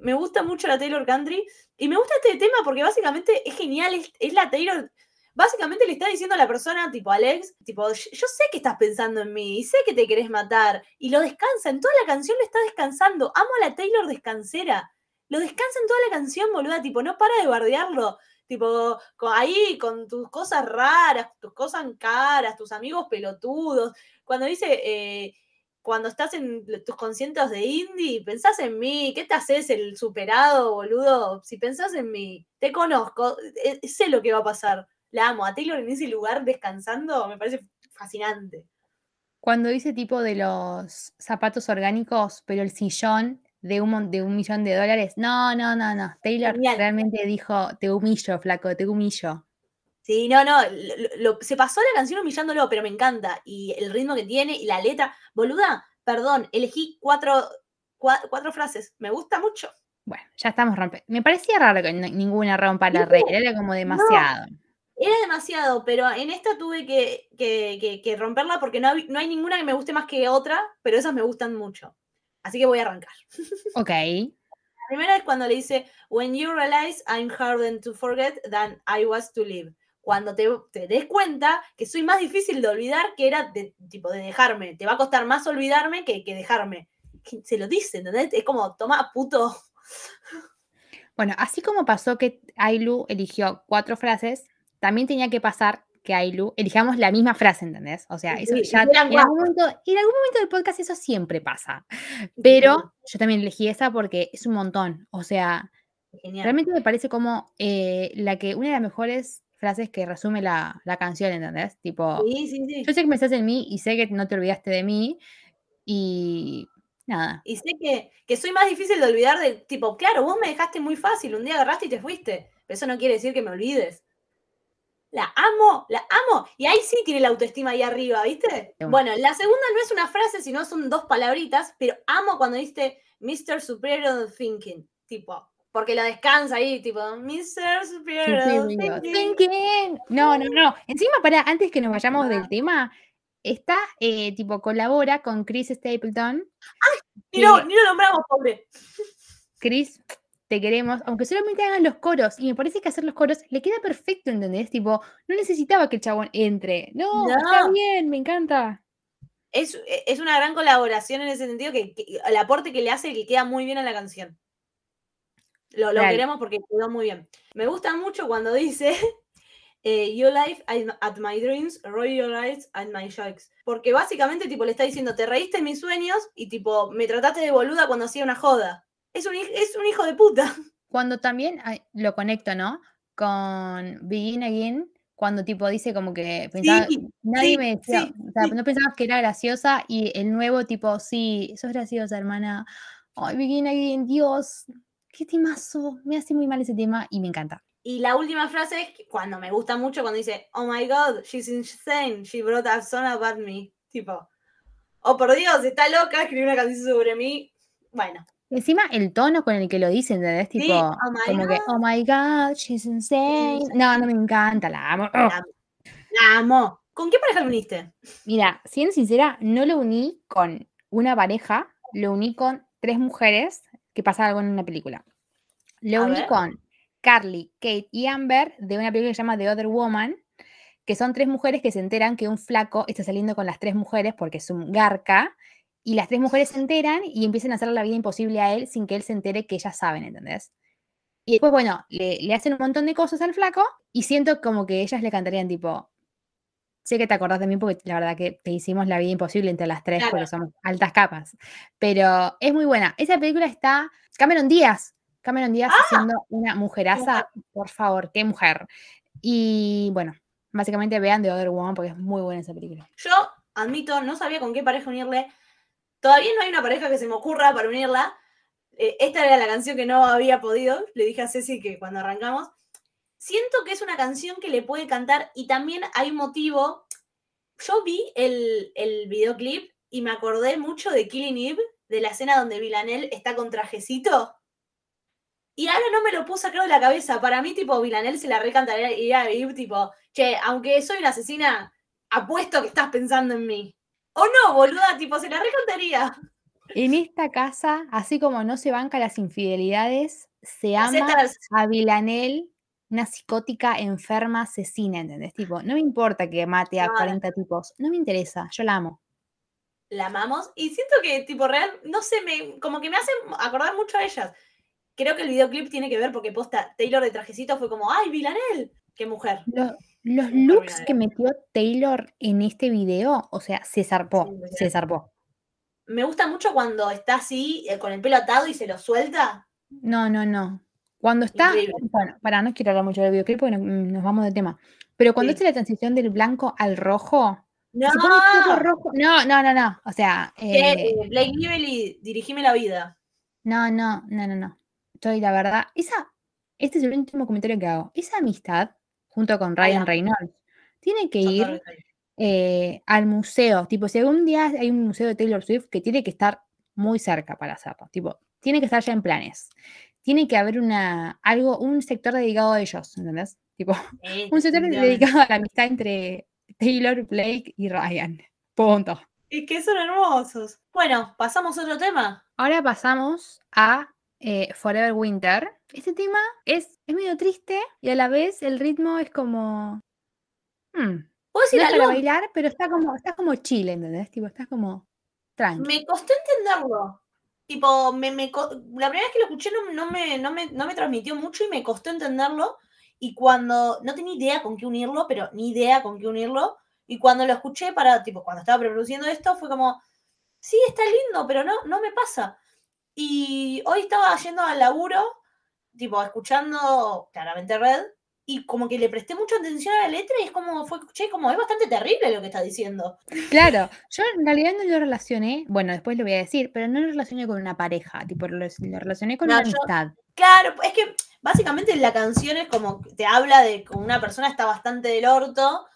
me gusta mucho la Taylor Country y me gusta este tema porque básicamente es genial, es, la Taylor. Básicamente le está diciendo a la persona, tipo Alex, tipo, "Yo- sé que estás pensando en mí y sé que te querés matar. Y lo descansa, en toda la canción lo está descansando. Amo a la Taylor descansera. Lo descansa en toda la canción, boluda, tipo, no para de bardearlo. Tipo, ahí con tus cosas raras, tus cosas caras, tus amigos pelotudos. Cuando dice, eh, cuando estás en tus conciertos de indie, pensás en mí, ¿qué te haces el superado, boludo? Si pensás en mí, te conozco, eh, sé lo que va a pasar. La amo. A Taylor en ese lugar descansando me parece fascinante. Cuando dice tipo de los zapatos orgánicos, pero el sillón de un, de un millón de dólares. No, no, no, no. Taylor Genial. realmente dijo, te humillo, flaco, te humillo. Sí, no, no, lo- se pasó la canción humillándolo, pero me encanta. Y el ritmo que tiene y la letra. Boluda, perdón, elegí cuatro, cua- cuatro frases. Me gusta mucho. Bueno, ya estamos rompiendo. Me parecía raro que no- ninguna rompa la No, regla, era como demasiado. Era demasiado, pero en esta tuve que, que- que- que romperla porque no, hay ninguna que me guste más que otra, pero esas me gustan mucho. Así que voy a arrancar. Ok. La primera es cuando le dice, When you realize I'm harder to forget than I was to live. Cuando te, te des cuenta que soy más difícil de olvidar que era de, tipo de dejarme. Te va a costar más olvidarme que, que dejarme. Que Se lo dice, ¿entendés? Es como, toma, puto. Bueno, así como pasó que Ailu eligió cuatro frases, también tenía que pasar que Ailu elijamos la misma frase, ¿entendés? O sea, eso sí, ya en algún, momento, en algún momento del podcast eso siempre pasa. Pero yo también elegí esa porque es un montón. O sea, Genial. realmente me parece como eh, la que, una de las mejores frases que resume la, la canción, ¿entendés? Tipo, Sí, sí, sí. yo sé que pensás en mí y sé que no te olvidaste de mí. Y nada. Y sé que, que soy más difícil de olvidar de, tipo, claro, vos me dejaste muy fácil, un día agarraste y te fuiste, pero eso no quiere decir que me olvides. La amo, la amo. Y ahí sí tiene la autoestima ahí arriba, ¿viste? Sí. Bueno, la segunda no es una frase, sino son dos palabritas, pero amo cuando dice Mr. Superior Thinking, tipo, porque lo descansa ahí, tipo, Mr. Superior Thinking. Thinking. No, no, no. Encima, para, antes que nos vayamos del tema, está, eh, tipo, colabora con Chris Stapleton. Ni lo, ni lo nombramos, pobre. Chris, te queremos, aunque solamente hagan los coros. Y me parece que hacer los coros le queda perfecto, ¿entendés? Tipo, no necesitaba que el chabón entre. No, está bien, me encanta. Es, e, es una gran colaboración en ese sentido, que, que el aporte que le hace que queda muy bien a la canción. Lo, lo queremos porque quedó muy bien. Me gusta mucho cuando dice eh, You life at my dreams, roll your eyes at my jokes. Porque básicamente tipo le está diciendo, te reíste en mis sueños y tipo, me trataste de boluda cuando hacía una joda. Es un, es un hijo de puta. Cuando también lo conecto, ¿no? Con Begin Again, cuando tipo dice como que pensaba, Sí, nadie sí, me decía, sí, o sea, no pensabas que era graciosa y el nuevo tipo, sí, sos graciosa, hermana. Ay, Begin Again, Dios, qué temazo, me hace muy mal ese tema y me encanta. Y la última frase es que cuando me gusta mucho, cuando dice, oh my god, she's insane, she brought a song about me. Tipo, oh por Dios, está loca, escribió una canción sobre mí. Bueno, Encima el tono con el que lo dice, ¿entendés? Sí, Tipo, oh my como que, God. oh my god, she's insane. No, no me encanta, la amo. la amo. La amo. ¿Con qué pareja lo uniste? Mira, siendo sincera, no lo uní con una pareja, lo uní con tres mujeres que pasaban algo en una película. Lo uní con Carly, Kate y Amber de una película que se llama The Other Woman, que son tres mujeres que se enteran que un flaco está saliendo con las tres mujeres porque es un garca, y las tres mujeres se enteran y empiezan a hacerle la vida imposible a él sin que él se entere que ellas saben, ¿entendés? Y después, bueno, le, le hacen un montón de cosas al flaco y siento como que ellas le cantarían tipo, sé que te acordás de mí porque la verdad que te hicimos la vida imposible entre las tres Claro. porque somos altas capas, pero es muy buena. Esa película está Cameron Díaz, Cameron Díaz haciendo una mujeraza, por favor, qué mujer. Y bueno, básicamente vean The Other Woman porque es muy buena esa película. Yo admito, no sabía con qué pareja unirle. Todavía no hay una pareja que se me ocurra para unirla. Eh, esta era la canción que no había podido. Le dije a Ceci que cuando arrancamos. Siento que es una canción que le puede cantar y también hay motivo. Yo vi el, el videoclip y me acordé mucho de Killing Eve, de la escena donde Villanelle está con trajecito. Y ahora no me lo puedo sacar de la cabeza. Para mí, tipo, Villanelle se la recantaría y a Eve, tipo, che, aunque soy una asesina, apuesto que estás pensando en mí. O no, boluda, tipo, se la recantaría. En esta casa, así como no se banca las infidelidades, se ama Aceptas- a Villanelle, una psicótica enferma asesina, ¿entendés? Tipo, no me importa que mate a Claro. 40 tipos, no me interesa, yo la amo. la amamos y siento que tipo real, no sé, me, como que me hacen acordar mucho a ellas. Creo que el videoclip tiene que ver porque posta Taylor de trajecito fue como, ¡ay, Villanelle! ¡Qué mujer! Lo- los looks que metió Taylor en este video, o sea, se zarpó, Sí, se zarpó. Me gusta mucho cuando está así, eh, con el pelo atado y se lo suelta. No, no, no. Cuando está, Increíble. bueno, para no quiero hablar mucho del videoclip porque mm, nos vamos de tema, pero cuando Sí. hace la transición del blanco al rojo, ¡No! rojo. No, no, no, no. O sea, eh, eh, Blake Lively, dirigime la vida. no, no, no, no, no. Estoy, la verdad, esa, este es el último comentario que hago. Esa amistad, junto con Ryan Reynolds, tiene que ir eh, al museo. Tipo, si algún día hay un museo de Taylor Swift que tiene que estar muy cerca para hacerlo. Tipo, tiene que estar ya en planes. Tiene que haber una, algo, un sector dedicado a ellos, ¿entendés? Tipo, Sí, un sector dedicado a la amistad entre Taylor, Blake y Ryan. Punto. Y que son hermosos. Bueno, pasamos a otro tema. Ahora pasamos a eh, Forever Winter. Este tema es, es medio triste y a la vez el ritmo es como. hmm, ¿Puedo decir no es para bailar, pero está como, está como chill, ¿entendés? Tipo, está como tranqui. Me costó entenderlo. Tipo, me, me la primera vez que lo escuché no, no me, no, me, no me transmitió mucho y me costó entenderlo. Y cuando no tenía idea con qué unirlo, pero ni idea con qué unirlo. Y cuando lo escuché para, tipo, cuando estaba reproduciendo esto, fue como, sí, está lindo, pero no, no me pasa. Y hoy estaba yendo al laburo, tipo, escuchando claramente Red, y como que le presté mucha atención a la letra y es como, fue, che, como es bastante terrible lo que está diciendo. Claro, yo en realidad no lo relacioné, bueno, después lo voy a decir, pero no lo relacioné con una pareja, tipo, lo, lo relacioné con No, una yo- amistad. Claro, es que básicamente la canción es como te habla de que una persona está bastante del orto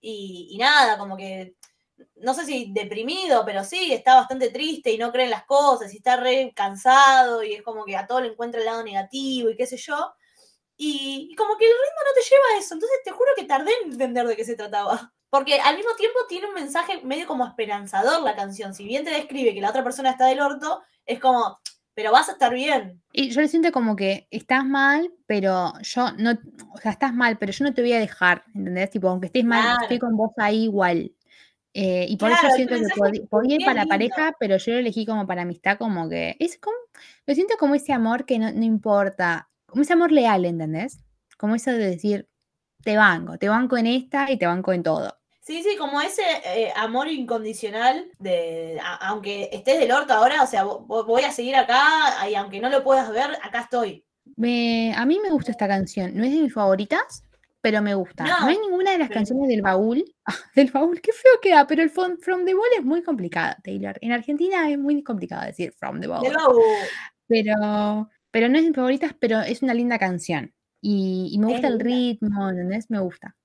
y, y nada, como que no sé si deprimido, pero sí, está bastante triste y no cree en las cosas y está re cansado y es como que a todo le encuentra el lado negativo y qué sé yo. Y, y como que el ritmo no te lleva a eso, entonces te juro que tardé en entender de qué se trataba. Porque al mismo tiempo tiene un mensaje medio como esperanzador la canción. Si bien te describe que la otra persona está del orto, es como, pero vas a estar bien. Y yo le siento como que estás mal, pero yo no, o sea, estás mal, pero yo no te voy a dejar, ¿entendés? Tipo, aunque estés mal, Claro. estoy con vos ahí igual. Eh, y por Claro, eso siento que mensaje pod- podía ir para lindo. pareja, pero yo lo elegí como para amistad, como que es como, lo siento como ese amor que no, no importa, como ese amor leal, ¿entendés? Como eso de decir, te banco, te banco en esta y te banco en todo. Sí, sí, como ese eh, amor incondicional de, a- aunque estés del orto ahora, o sea, vo- vo- voy a seguir acá y aunque no lo puedas ver, acá estoy. Me, a mí me gusta esta canción, no es de mis favoritas, pero me gusta. No, No, hay ninguna de las pero- canciones del baúl. Del baúl, qué feo queda, pero el from, from the Ball es muy complicada, Taylor. En Argentina es muy complicado decir from the baúl. Pero, pero no es de mis favoritas, pero es una linda canción. Y, y me gusta el ritmo, ¿entendés? Me gusta.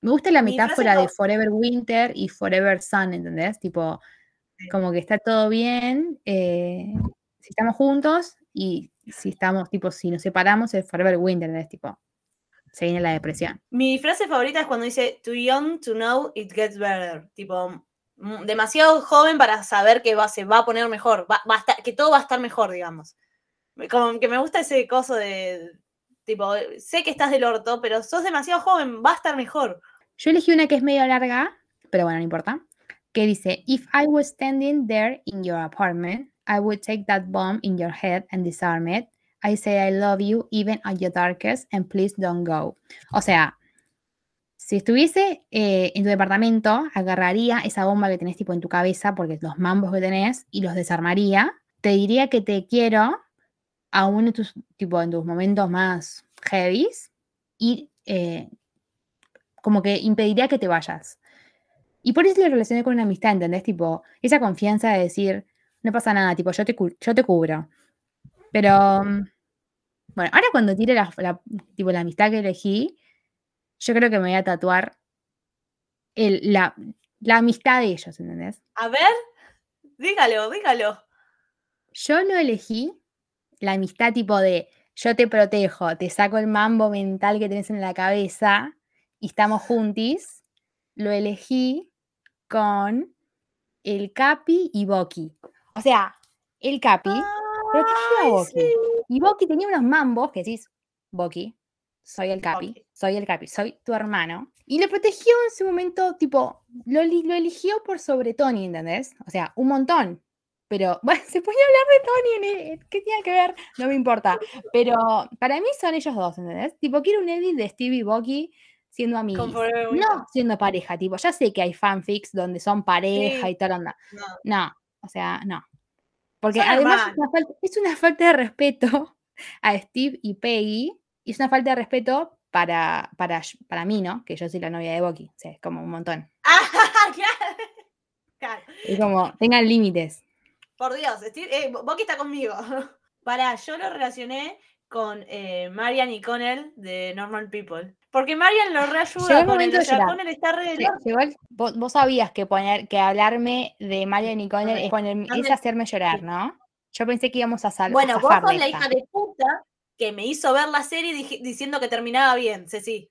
Me gusta la metáfora de Forever Winter y Forever Sun, ¿entendés? Tipo, como que está todo bien eh, si estamos juntos y si estamos, tipo, si nos separamos es Forever Winter, ¿entendés? Tipo, se viene la depresión. Mi frase favorita es cuando dice, too young to know it gets better. Tipo, mm, demasiado joven para saber que va, se va a poner mejor, va, va a estar, que todo va a estar mejor, digamos. Como que me gusta ese coso de, Tipo, sé que estás del orto, pero sos demasiado joven, va a estar mejor. Yo elegí una que es medio larga, pero bueno, no importa. Que dice: If I was standing there in your apartment, I would take that bomb in your head and disarm it. I say I love you even at your darkest and please don't go. O sea, si estuviese eh, en tu departamento, agarraría esa bomba que tenés tipo en tu cabeza, porque los mambos que tenés, y los desarmaría. Te diría que te quiero, aún en tus, tipo, en tus momentos más heavies, y eh, como que impediría que te vayas. Y por eso lo relacioné con una amistad, ¿entendés? Tipo, esa confianza de decir, no pasa nada, tipo, yo te, yo te cubro. Pero, bueno, ahora cuando tire la, la- tipo, la amistad que elegí, yo creo que me voy a tatuar el- la, la amistad de ellos, ¿entendés? A ver, dígalo, dígalo. Yo no elegí la amistad tipo de yo te protejo, te saco el mambo mental que tenés en la cabeza y estamos juntis. Lo elegí con el Capi y Boki. O sea, el Capi protegía a Boki. sí. Y Boki tenía unos mambos que decís, Boki, soy el Capi, Boki. soy el Capi, soy tu hermano. Y lo protegió en ese momento, tipo, lo, lo eligió por sobre Tony, ¿entendés? O sea, un montón. Pero, bueno, se ponía a hablar de Tony, en el- ¿qué tiene que ver? No me importa. Pero para mí son ellos dos, ¿entendés? Tipo, quiero un edit de Stevie y Boki siendo amigos. No siendo pareja, tipo, ya sé que hay fanfics donde son pareja Sí. y tal onda. No. No, o sea, no. Porque Son además es una, falta, es una falta de respeto a Steve y Peggy. Y es una falta de respeto para, para, para mí, ¿no? Que yo soy la novia de Boki. O sea, es como un montón. Ah, claro. Claro. Es como, tengan límites. Por Dios, Steve- eh, Boki está conmigo. Para, yo lo relacioné con eh, Marian y Connell de Normal People. Porque Marian lo reayuda el con momento él. O de sea. Connell está re llegó el- vos, vos sabías que poner, que hablarme de Nicole es, ponerme- es hacerme llorar, ¿no? Yo pensé que íbamos a salvar. Bueno, vos sos la hija de puta que me hizo ver la serie diciendo que terminaba bien, Ceci.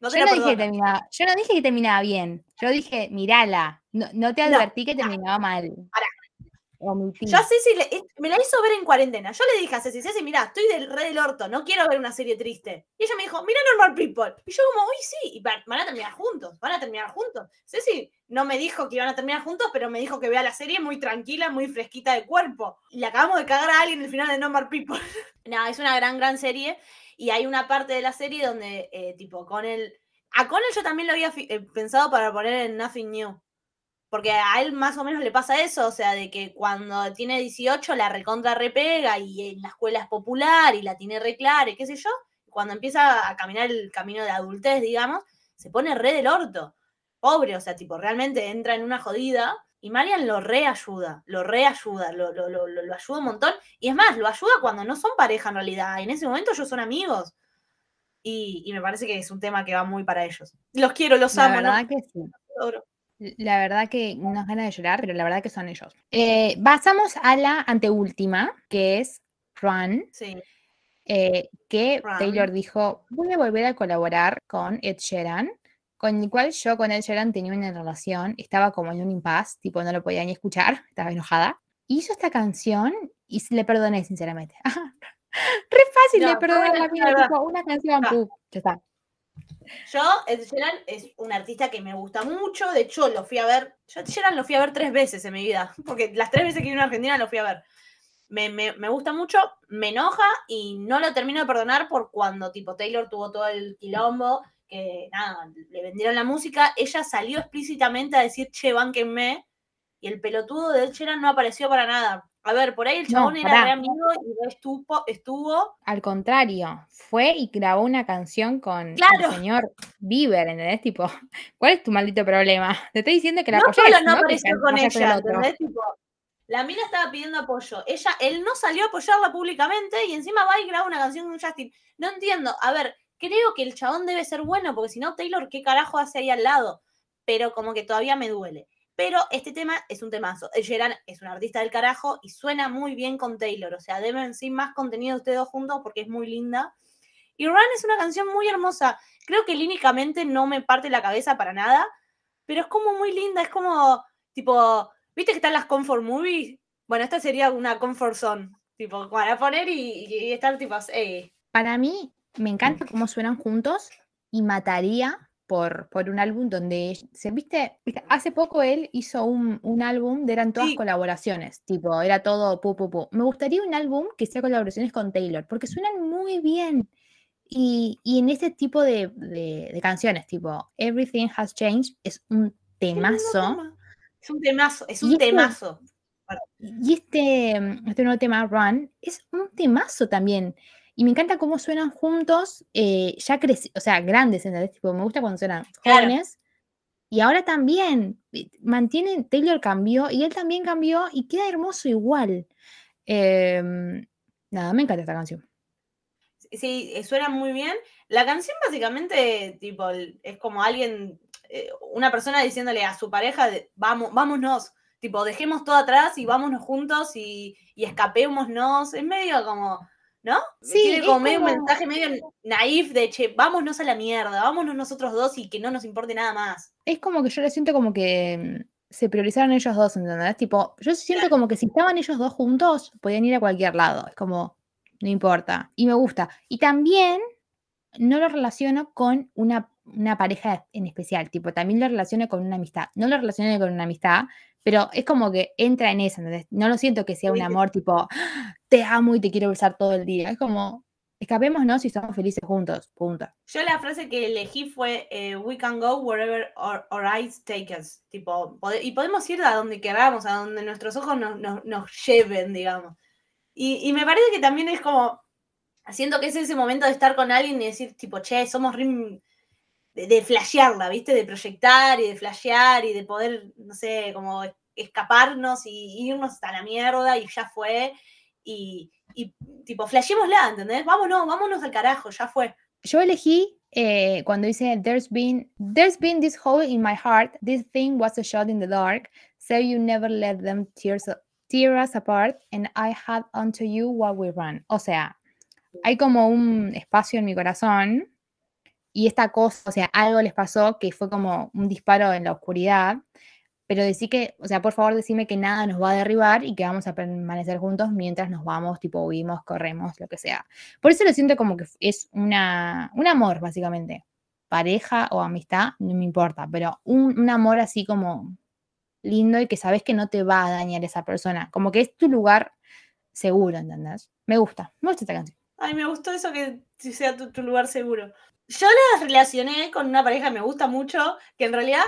No te yo, no dije que terminaba, yo no dije que terminaba bien. Yo dije, mirala. No, no te No, advertí que terminaba mal. Pará. Yo a Ceci me la hizo ver en cuarentena. Yo le dije a Ceci, Ceci, mira, estoy del re del orto, no quiero ver una serie triste. Y ella me dijo, mira Normal People. Y yo como, uy, sí, y va- van a terminar juntos, van a terminar juntos. Ceci no me dijo que iban a terminar juntos, pero me dijo que vea la serie muy tranquila, muy fresquita de cuerpo. Y le acabamos de cagar a alguien en el final de Normal People. no, es una gran, gran serie. Y hay una parte de la serie donde, eh, tipo, con el... A Connell yo también lo había eh, pensado para poner en Nothing New. Porque a él más o menos le pasa eso, o sea, de que cuando tiene 18 la recontra repega y en la escuela es popular y la tiene re clara y qué sé yo, cuando empieza a caminar el camino de adultez, digamos, se pone re del orto. Pobre, o sea, tipo, realmente entra en una jodida y Marian lo reayuda, lo reayuda, lo, lo, lo, lo, ayuda un montón. Y es más, lo ayuda cuando no son pareja en realidad. En ese momento ellos son amigos. Y, y me parece que es un tema que va muy para ellos. Los quiero, los La amo, ¿no? que sí. La verdad que unas ganas de llorar, pero la verdad que son ellos. Eh, pasamos a la anteúltima, que es Run, Sí. eh, que Run. Taylor dijo, voy a volver a colaborar con Ed Sheeran, con el cual yo con Ed Sheeran tenía una relación, estaba como en un impasse, tipo no lo podía ni escuchar, estaba enojada. Hizo esta canción y le perdoné, sinceramente. Re fácil No, de fue perdonar una la mierda. tipo, una canción, No. pu, ya está. Yo, Ed es un artista que me gusta mucho. De hecho, lo fui a ver. Yo Ed lo fui a ver tres veces en mi vida. Porque las tres veces que vine a Argentina lo fui a ver. Me, me- me gusta mucho, me enoja y no lo termino de perdonar por cuando tipo Taylor tuvo todo el quilombo, que nada, le vendieron la música. Ella salió explícitamente a decir, che, bánquenme. Y el pelotudo de Ed no apareció para nada. A ver, por ahí el No, chabón era pará. re amigo y no estuvo, estuvo Al contrario, fue y grabó una canción con Claro. el señor Bieber, ¿entendés? Tipo, ¿cuál es tu maldito problema? Te estoy diciendo que la no apoyes, solo no ¿no? Apareció con ella. ¿entendés? Tipo, la mina estaba pidiendo apoyo. Ella, él no salió a apoyarla públicamente y encima va y graba una canción con Justin. No entiendo. A ver, creo que el chabón debe ser bueno, porque si no, Taylor, ¿qué carajo hace ahí al lado? Pero como que todavía me duele. Pero este tema es un temazo. El Gerard es un artista del carajo y suena muy bien con Taylor. O sea, deben sí más contenido ustedes dos juntos porque es muy linda. Y Run es una canción muy hermosa. Creo que líricamente no me parte la cabeza para nada, pero es como muy linda. Es como, tipo, ¿viste que están las comfort movies? Bueno, esta sería una comfort zone. Tipo, para poner y, y estar tipo, hey, Para mí, me encanta cómo suenan juntos y mataría por, por un álbum donde, se viste, hace poco él hizo un, un álbum de eran todas Sí. colaboraciones, tipo, era todo pu, pu, pu. Me gustaría un álbum que sea colaboraciones con Taylor, porque suenan muy bien. Y, y en este tipo de, de- de canciones, tipo Everything Has Changed, es un temazo. tema. Es un temazo, es Y un este- temazo. Y este, este nuevo tema, Run, es un temazo también. Y me encanta cómo suenan juntos, eh, ya creci- o sea, grandes, ¿entendés? Tipo, me gusta cuando suenan Claro. jóvenes. Y ahora también, eh, mantienen, Taylor cambió y él también cambió y queda hermoso igual. Em, nada, me encanta esta canción. Sí, eh, suena muy bien. La canción básicamente, tipo, es como alguien, eh, una persona diciéndole a su pareja, de, vamos, vámonos, tipo, dejemos todo atrás y vámonos juntos y, y escapémonos. Es medio como, ¿no? Sí, Tiene como medio un mensaje medio naif de, che, vámonos a la mierda, vámonos nosotros dos y que no nos importe nada más. Es como que yo le siento como que mm, se priorizaron ellos dos, ¿entendés? Tipo, yo siento como que si estaban ellos dos juntos, podían ir a cualquier lado. Es como, no importa. Y me gusta. Y también no lo relaciono con una, una pareja en especial. Tipo, también lo relaciono con una amistad. No lo relaciono con una amistad, pero es como que entra en eso, ¿entendés? No lo siento que sea un amor tipo, "Ah, te amo y te quiero besar todo el día. Es como, escapémonos y estamos felices juntos. Punto. Yo la frase que elegí fue eh, We can go wherever our, our eyes take us. Tipo, y podemos ir a donde queramos, a donde nuestros ojos nos, nos- nos lleven, digamos. Y, y me parece que también es como, siento que es ese momento de estar con alguien y decir, tipo, che, somos re- de, de flashearla, ¿viste? De proyectar y de flashear y de poder, no sé, como escaparnos y irnos hasta la mierda y ya fue. Y, y tipo, flasheémosla, ¿entendés? Vámonos, vámonos al carajo, ya fue. Yo elegí eh, cuando dice there's been there's been this hole in my heart this thing was a shot in the dark so you never let them tear, us- tear us apart and I had onto you while we ran o sea hay como un espacio en mi corazón y esta cosa o sea algo les pasó que fue como un disparo en la oscuridad pero decir que, o sea, por favor decime que nada nos va a derribar y que vamos a permanecer juntos mientras nos vamos, tipo huimos, corremos, lo que sea. Por eso lo siento como que es una, un amor, básicamente. Pareja o amistad, no me importa, pero un, amor así como lindo y que sabes que no te va a dañar esa persona. Como que es tu lugar seguro, ¿entendés? Me gusta, me gusta esta canción. Ay, me gustó eso que sea tu lugar seguro. Yo las relacioné con una pareja que me gusta mucho, que en realidad,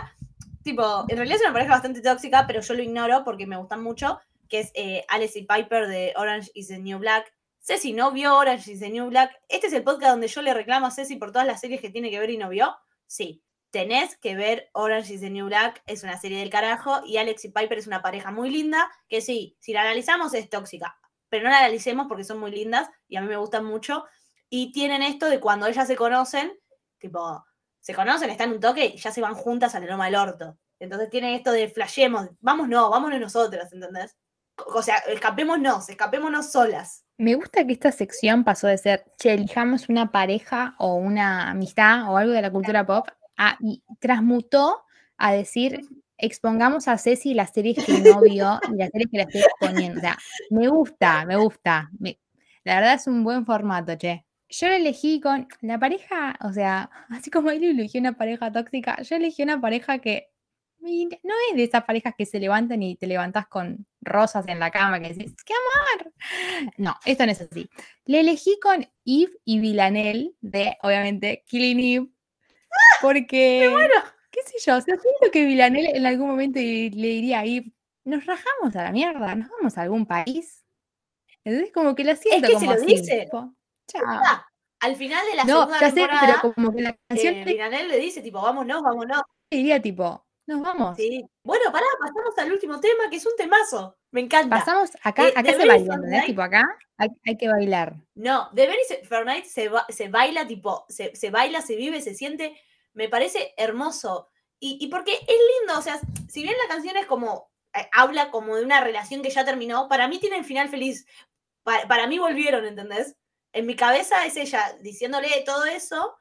tipo, en realidad es una pareja bastante tóxica, pero yo lo ignoro porque me gustan mucho, que es eh, y Piper de Orange is the New Black. Ceci no vio Orange is the New Black. Este es el podcast donde yo le reclamo a Ceci por todas las series que tiene que ver y no vio. Sí, tenés que ver Orange is the New Black, es una serie del carajo, y Alex y Piper es una pareja muy linda, que sí, si la analizamos es tóxica, pero no la analicemos porque son muy lindas y a mí me gustan mucho. Y tienen esto de cuando ellas se conocen, tipo, se conocen, están un toque y ya se van juntas al loma del orto. Entonces tienen esto de flashemos, vamos no, vámonos nosotras, ¿entendés? O sea, escapémonos, escapémonos solas. Me gusta que esta sección pasó de ser, che, elijamos una pareja o una amistad o algo de la cultura pop, a, y transmutó a decir, expongamos a Ceci las series que no vio y las series que la estoy exponiendo. O sea, me gusta, me gusta. me- la verdad es un buen formato, che. Yo lo elegí con la pareja, o sea, así como él eligió una pareja tóxica, yo elegí una pareja que no es de esas parejas que se levantan y te levantás con rosas en la cama, que decís, ¡qué amor! No, esto no es así. Le elegí con Eve y Villanelle de, obviamente, Killing Eve, porque, qué sé yo, o sea, siento que Villanelle en algún momento le diría a Eve, nos rajamos a la mierda, nos vamos a algún país. Entonces, como que la siento que se como lo así, dice. tipo. Ah, al final de la No, segunda ya sé, temporada, pero como que la canción eh, le Miranel le dice, tipo, vámonos, vámonos. diría, tipo, nos vamos. Sí. Bueno, pará, pasamos al último tema, que es un temazo. Me encanta. Pasamos acá, Eh, acá se baila. Night- Tipo, acá hay, hay que bailar. No, The Very Night se, ba- se baila, tipo, se, se baila, se vive, se siente. Me parece hermoso. Y, y porque es lindo, o sea, si bien la canción es como, eh, habla como de una relación que ya terminó, para mí tiene el final feliz. Pa- para mí volvieron, ¿entendés? En mi cabeza es ella diciéndole todo eso,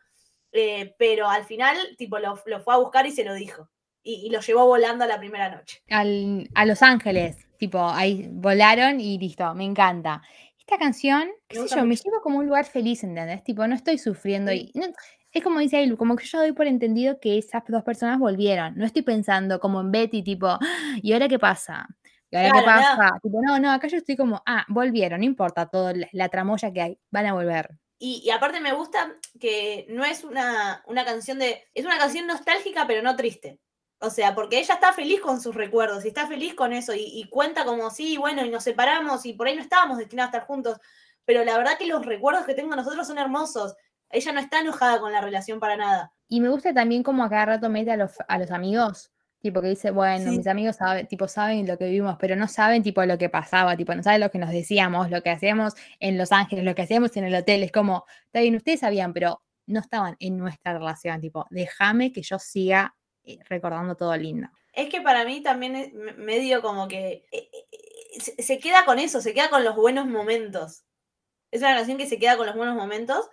eh, pero al final, tipo, lo, lo fue a buscar y se lo dijo. Y, y lo llevó volando a la primera noche. Al- a Los Ángeles, tipo, ahí volaron y listo, me encanta. esta canción, qué Me sé yo, me lleva como un lugar feliz, ¿entendés? Tipo, no estoy sufriendo y no- es como dice Ailu, como que yo doy por entendido que esas dos personas volvieron. No estoy pensando como en Betty, tipo, "Ah, ¿y ahora qué pasa? ¿Y ahora qué Claro, no. pasa? Tipo, no, no, acá yo estoy como, ah, volvieron, no importa todo la, la tramoya que hay, van a volver. Y, y aparte me gusta que no es una, una canción de. Es una canción nostálgica, pero no triste. O sea, porque ella está feliz con sus recuerdos y está feliz con eso y, y cuenta como, sí, bueno, y nos separamos y por ahí no estábamos destinados a estar juntos. Pero la verdad que los recuerdos que tengo nosotros son hermosos. Ella no está enojada con la relación para nada. Y me gusta también como a cada rato mete a los, a los amigos, tipo que dice, bueno, Sí. mis amigos saben, tipo, saben lo que vivimos, pero no saben tipo lo que pasaba, tipo, no saben lo que nos decíamos, lo que hacíamos en Los Ángeles, lo que hacíamos en el hotel, es como, está bien, ustedes sabían, pero no estaban en nuestra relación, tipo, déjame que yo siga eh, recordando todo lindo. Es que para mí también es me- medio como que eh, eh, se, queda con eso, se queda con los buenos momentos. Es una canción que se queda con los buenos momentos.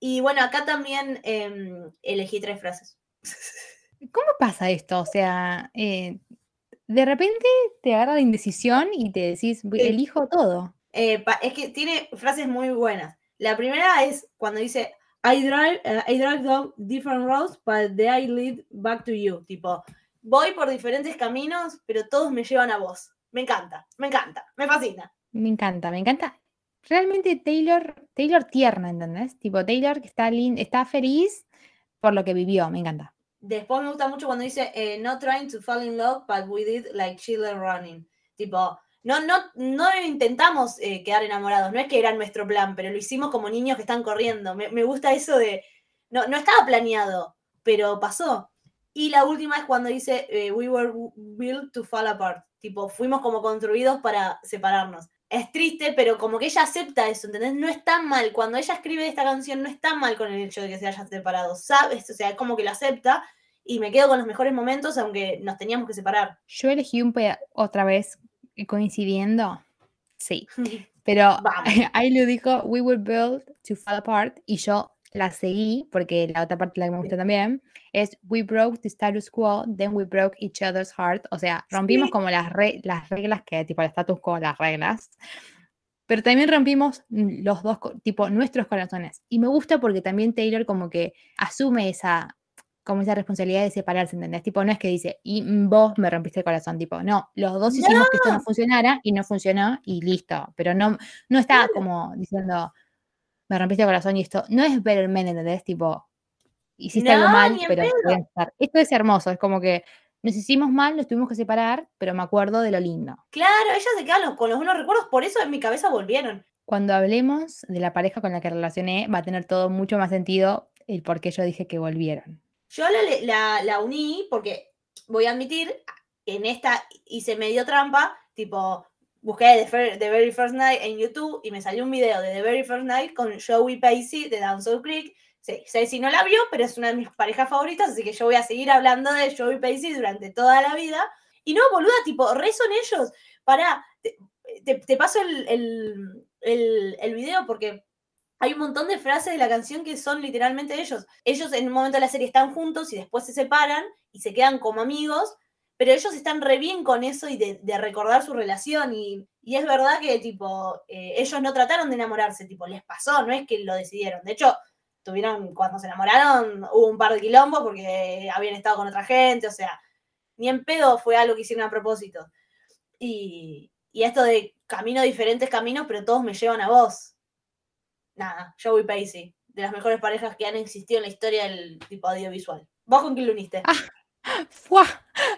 Y bueno, acá también em, elegí tres frases. ¿Cómo pasa esto? O sea, eh, de repente te agarra la indecisión y te decís, "Voy- Sí. elijo todo. Eh, es que tiene frases muy buenas. La primera es cuando dice, I drive, eh, I drive down different roads, but they I lead back to you. Tipo, voy por diferentes caminos, pero todos me llevan a vos. Me encanta, me encanta, me fascina. Me encanta, me encanta. Realmente Taylor, Taylor tierna, ¿entendés? Tipo Taylor que está está feliz por lo que vivió, me encanta. Después me gusta mucho cuando dice, eh, not trying to fall in love, but we did like children running. Tipo, no, no, no intentamos eh, quedar enamorados, no es que era nuestro plan, pero lo hicimos como niños que están corriendo. Me, me gusta eso de, no, no estaba planeado, pero pasó. Y la última es cuando dice, eh, we were built to fall apart. Tipo, fuimos como construidos para separarnos. Es triste, pero como que ella acepta eso, ¿entendés? No está mal. Cuando ella escribe esta canción, no está mal con el hecho de que se hayan separado. ¿Sabes? O sea, es como que lo acepta y me quedo con los mejores momentos, aunque nos teníamos que separar. Yo elegí un otra vez eh, coincidiendo. Sí, pero Vamos. Ailu dijo, we were built to fall apart y yo la seguí porque la otra parte la que me gusta también es we broke the status quo, then we broke each other's heart. O sea, rompimos Sí. como las, re- las reglas que, tipo, el status quo, las reglas. Pero también rompimos los dos, tipo, nuestros corazones. Y me gusta porque también Taylor como que asume esa, como esa responsabilidad de separarse, ¿entendés? Tipo, no es que dice, y vos me rompiste el corazón, tipo, no, los dos hicimos que esto no funcionara y no funcionó y listo. Pero no, no está como diciendo, me rompiste el corazón y esto, no es men, ¿entendés? Tipo, hiciste algo mal, pero estar. Esto es hermoso, es como que nos hicimos mal, nos tuvimos que separar, pero me acuerdo de lo lindo. Claro, ella se queda con los buenos recuerdos, por eso en mi cabeza volvieron. Cuando hablemos de la pareja con la que relacioné, va a tener todo mucho más sentido el por qué yo dije que volvieron. Yo la, la, la uní porque, voy a admitir, en esta hice medio trampa, tipo, busqué The, The Very First Night en YouTube y me salió un video de The Very First Night con Joey Pacey de Down South Creek. Sí, Ceci no la vio, pero es una de mis parejas favoritas, así que yo voy a seguir hablando de Joey Pacey durante toda la vida. Y no, boluda, tipo, re son ellos. Pará, te, te- paso el, el, el, el video porque hay un montón de frases de la canción que son literalmente ellos. Ellos en un momento de la serie están juntos y después se separan y se quedan como amigos, pero ellos están re bien con eso y de, recordar su relación. Y, es verdad que, tipo, eh, ellos no trataron de enamorarse, tipo, les pasó, no es que lo decidieron. De hecho, tuvieron, cuando se enamoraron, hubo un par de quilombos porque habían estado con otra gente, o sea, ni en pedo fue algo que hicieron a propósito. Y, esto de camino diferentes caminos, pero todos me llevan a vos. Nada, Joey Pacey, de las mejores parejas que han existido en la historia del tipo audiovisual. ¿Vos con quién lo uniste? ¡Fua!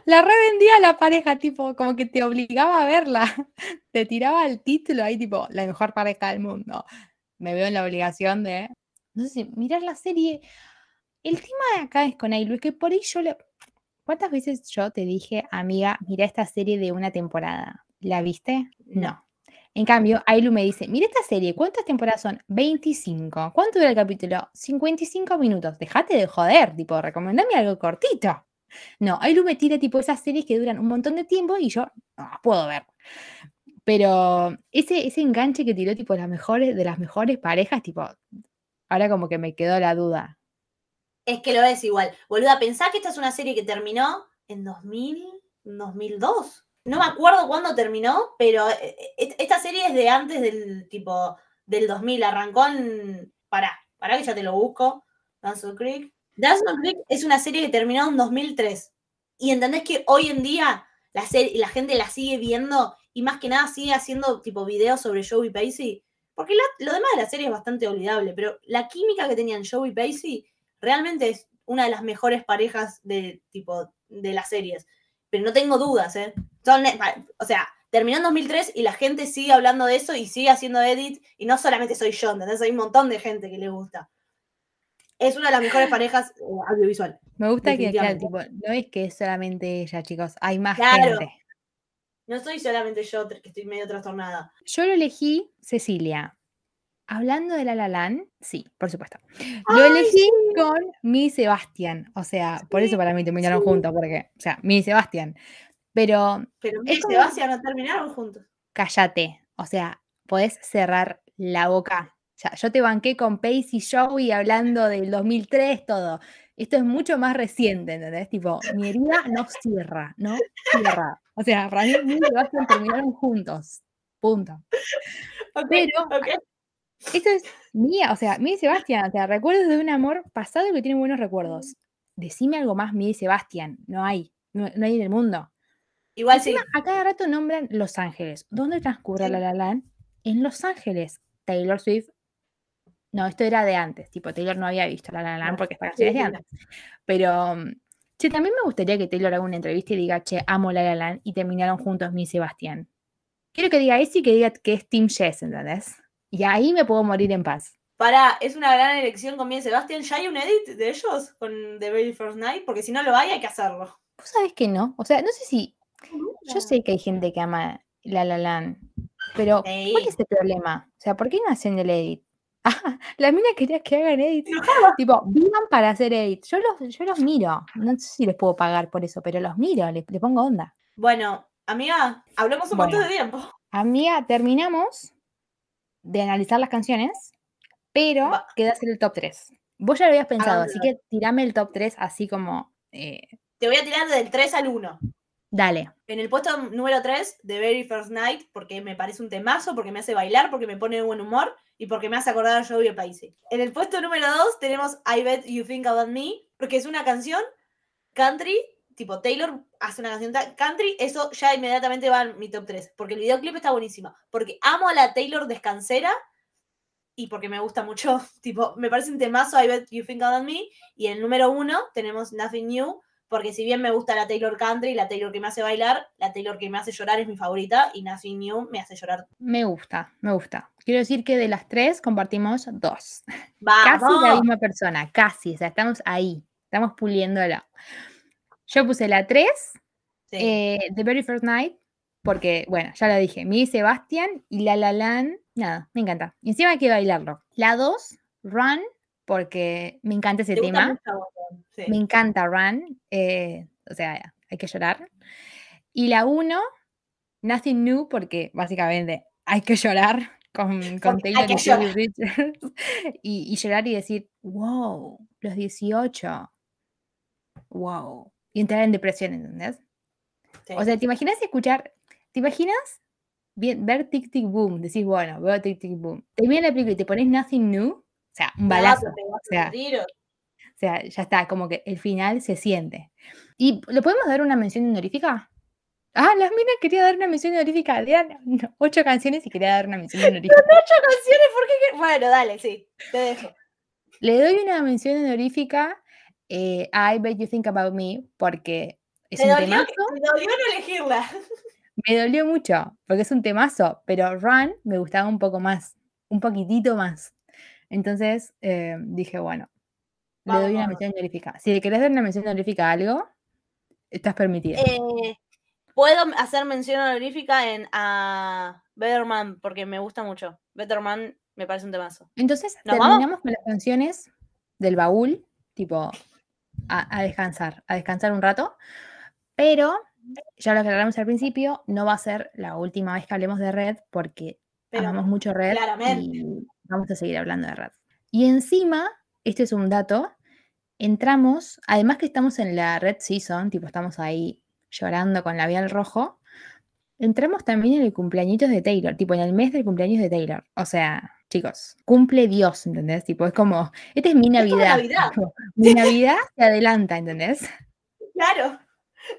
La revendía la pareja, tipo, como que te obligaba a verla. Te tiraba el título ahí, tipo, la mejor pareja del mundo. Me veo en la obligación de, no sé, mirar la serie. El tema de acá es con Ailu, es que por ahí yo le... ¿Cuántas veces yo te dije, amiga, mira esta serie de una temporada? ¿La viste? No. En cambio, Ailu me dice, mira esta serie, ¿cuántas temporadas son? 25. ¿Cuánto dura el capítulo? 55 minutos. Dejate de joder, tipo, recomendame algo cortito. No, Ailu me tira tipo esas series que duran un montón de tiempo y yo no las puedo ver. Pero ese, ese enganche que tiró tipo las mejores, de las mejores parejas, tipo, ahora como que me quedó la duda. Es que lo es igual. Boluda, pensá que esta es una serie que terminó en 2000, 2002. no me acuerdo cuándo terminó, pero eh, eh, esta serie es de antes del tipo del 2000, arrancó en... Pará, pará que ya te lo busco. Dawson Creek. Dawson Creek es una serie que terminó en 2003. Y entendés que hoy en día la, serie, la gente la sigue viendo y más que nada sigue haciendo tipo videos sobre Joey Pacey. Porque lo demás de la serie es bastante olvidable, pero la química que tenían Joey Pacey realmente es una de las mejores parejas de tipo de las series. Pero no tengo dudas, ¿eh? Son, o sea, terminó en 2003 y la gente sigue hablando de eso y sigue haciendo edit. Y no solamente soy yo, ¿entendés? Hay un montón de gente que le gusta. Es una de las mejores parejas eh, audiovisual. Me gusta que, claro, Definitivamente. tipo, no es que es solamente ella, chicos, hay más Claro. gente. No soy solamente yo que estoy medio trastornada. Yo lo elegí, Cecilia. Hablando de La La Land, sí, por supuesto. Lo elegí con mi Sebastián. O sea, por eso para mí terminaron sí. juntos, porque, o sea, mi Sebastián. Pero Pero como- Sebastián no terminaron juntos. cállate. O sea, podés cerrar la boca. Ya, yo te banqué con Pacey Joey hablando del 2003, todo. Esto es mucho más reciente, ¿entendés? Tipo, mi herida no cierra, no cierra. O sea, para mí, Mil y Sebastián terminaron juntos. Punto. Pero. Esto es mía, o sea, Mía y Sebastián, o sea, recuerdos de un amor pasado que tiene buenos recuerdos. Decime algo más, Mía y Sebastián. No hay, no, no hay en el mundo. Igual sí. A cada rato nombran Los Ángeles. ¿Dónde transcurre Sí. La La Land? En Los Ángeles. Taylor Swift. No, esto era de antes. Tipo, Taylor no había visto La La Land porque esta canción es de antes. Pero, mm, che, también me gustaría que Taylor haga una entrevista y diga, che, amo La La Land y terminaron juntos Mía y Sebastián. Quiero que diga eso y que diga que es Team Jess, ¿entendés? Y ahí me puedo morir en paz. Pará, es una gran elección con Mia y Sebastián. ¿Ya hay un edit de ellos con The Very First Night? Porque si no lo hay, hay que hacerlo. Vos sabés que no. O sea, no sé si. Yo sé que hay gente que ama La La Land, pero ¿cuál es el problema? O sea, ¿por qué no hacen el edit? Ah, la mina quería que hagan edit. Enojada. Tipo, vivan para hacer edit. Yo los, yo los miro. No sé si les puedo pagar por eso, pero los miro, le, le pongo onda. Bueno, amiga, hablamos un montón Bueno. de tiempo. Amiga, terminamos de analizar las canciones, pero Va. queda hacer el top 3. Vos ya lo habías pensado, así Hagámoslo. que tirame el top 3 así como. eh, Te voy a tirar del 3 al 1. dale. En el puesto número 3, The Very First Night, porque me parece un temazo, porque me hace bailar, porque me pone de buen humor y porque me hace acordar a Joey Pacey. En el puesto número 2 tenemos I Bet You Think About Me, porque es una canción country, tipo Taylor hace una canción country, eso ya inmediatamente va en mi top 3, porque el videoclip está buenísimo, porque amo a la Taylor descansera y porque me gusta mucho, tipo, me parece un temazo I Bet You Think About Me, y en el número 1 tenemos Nothing New, porque si bien me gusta la Taylor Country, la Taylor que me hace bailar, la Taylor que me hace llorar es mi favorita y Nothing New me hace llorar. Me gusta, me gusta. Quiero decir que de las tres compartimos dos. Casi la misma persona, casi. O sea, estamos ahí, estamos puliéndolo. Yo puse la 3, Sí. eh, The Very First Night, porque, bueno, ya lo dije, mi Sebastián y La La Land, nada, me encanta. Y encima hay que bailarlo. La 2, Run, porque me encanta ese ¿Te tema. Sí. Me encanta Run, eh, o sea, hay que llorar. Y la 1, Nothing New, porque básicamente hay que llorar con, con Taylor y llorar. Richards. Y, y llorar y decir, wow, los 18. Wow. Y entrar en depresión, ¿entendés? Sí. O sea, ¿te imaginas escuchar, te imaginas bien- ver Tic Tic Boom? Decís, bueno, veo Tic Tic Boom. Termina la película y te pones Nothing New, o sea, un balazo. O sea, o sea, ya está, como que el final se siente. ¿Y le podemos dar una mención honorífica? Ah, las minas quería dar una mención honorífica. Eran ocho canciones y quería dar una mención honorífica. Ocho canciones, ¿por qué? Bueno, dale, sí, te dejo. Le doy una mención honorífica eh, I Bet You Think About Me porque es Me un dolió, temazo. me dolió no elegirla. Me dolió mucho porque es un temazo, pero Run me gustaba un poco más, un poquitito más. Entonces eh, dije, bueno, le doy una mención honorífica. Si le querés dar una mención honorífica a algo, estás permitida. Eh, Puedo hacer mención honorífica en a Better Man, porque me gusta mucho. Better Man me parece un temazo. Entonces ¿Nos vamos? terminamos con las canciones del baúl, tipo a, a descansar, a descansar un rato. Pero ya lo aclaramos al principio, no va a ser la última vez que hablemos de Red, porque Pero amamos mucho Red claramente. y vamos a seguir hablando de Red. Y encima, este es un dato, entramos, además que estamos en la Red Season, tipo estamos ahí llorando con labial rojo, entramos también en el cumpleañitos de Taylor, tipo en el mes del cumpleaños de Taylor. O sea, chicos, cumple Dios, ¿entendés? Tipo, es como, esta es mi Es Navidad. Navidad. tipo, mi Navidad se adelanta, ¿entendés? Claro.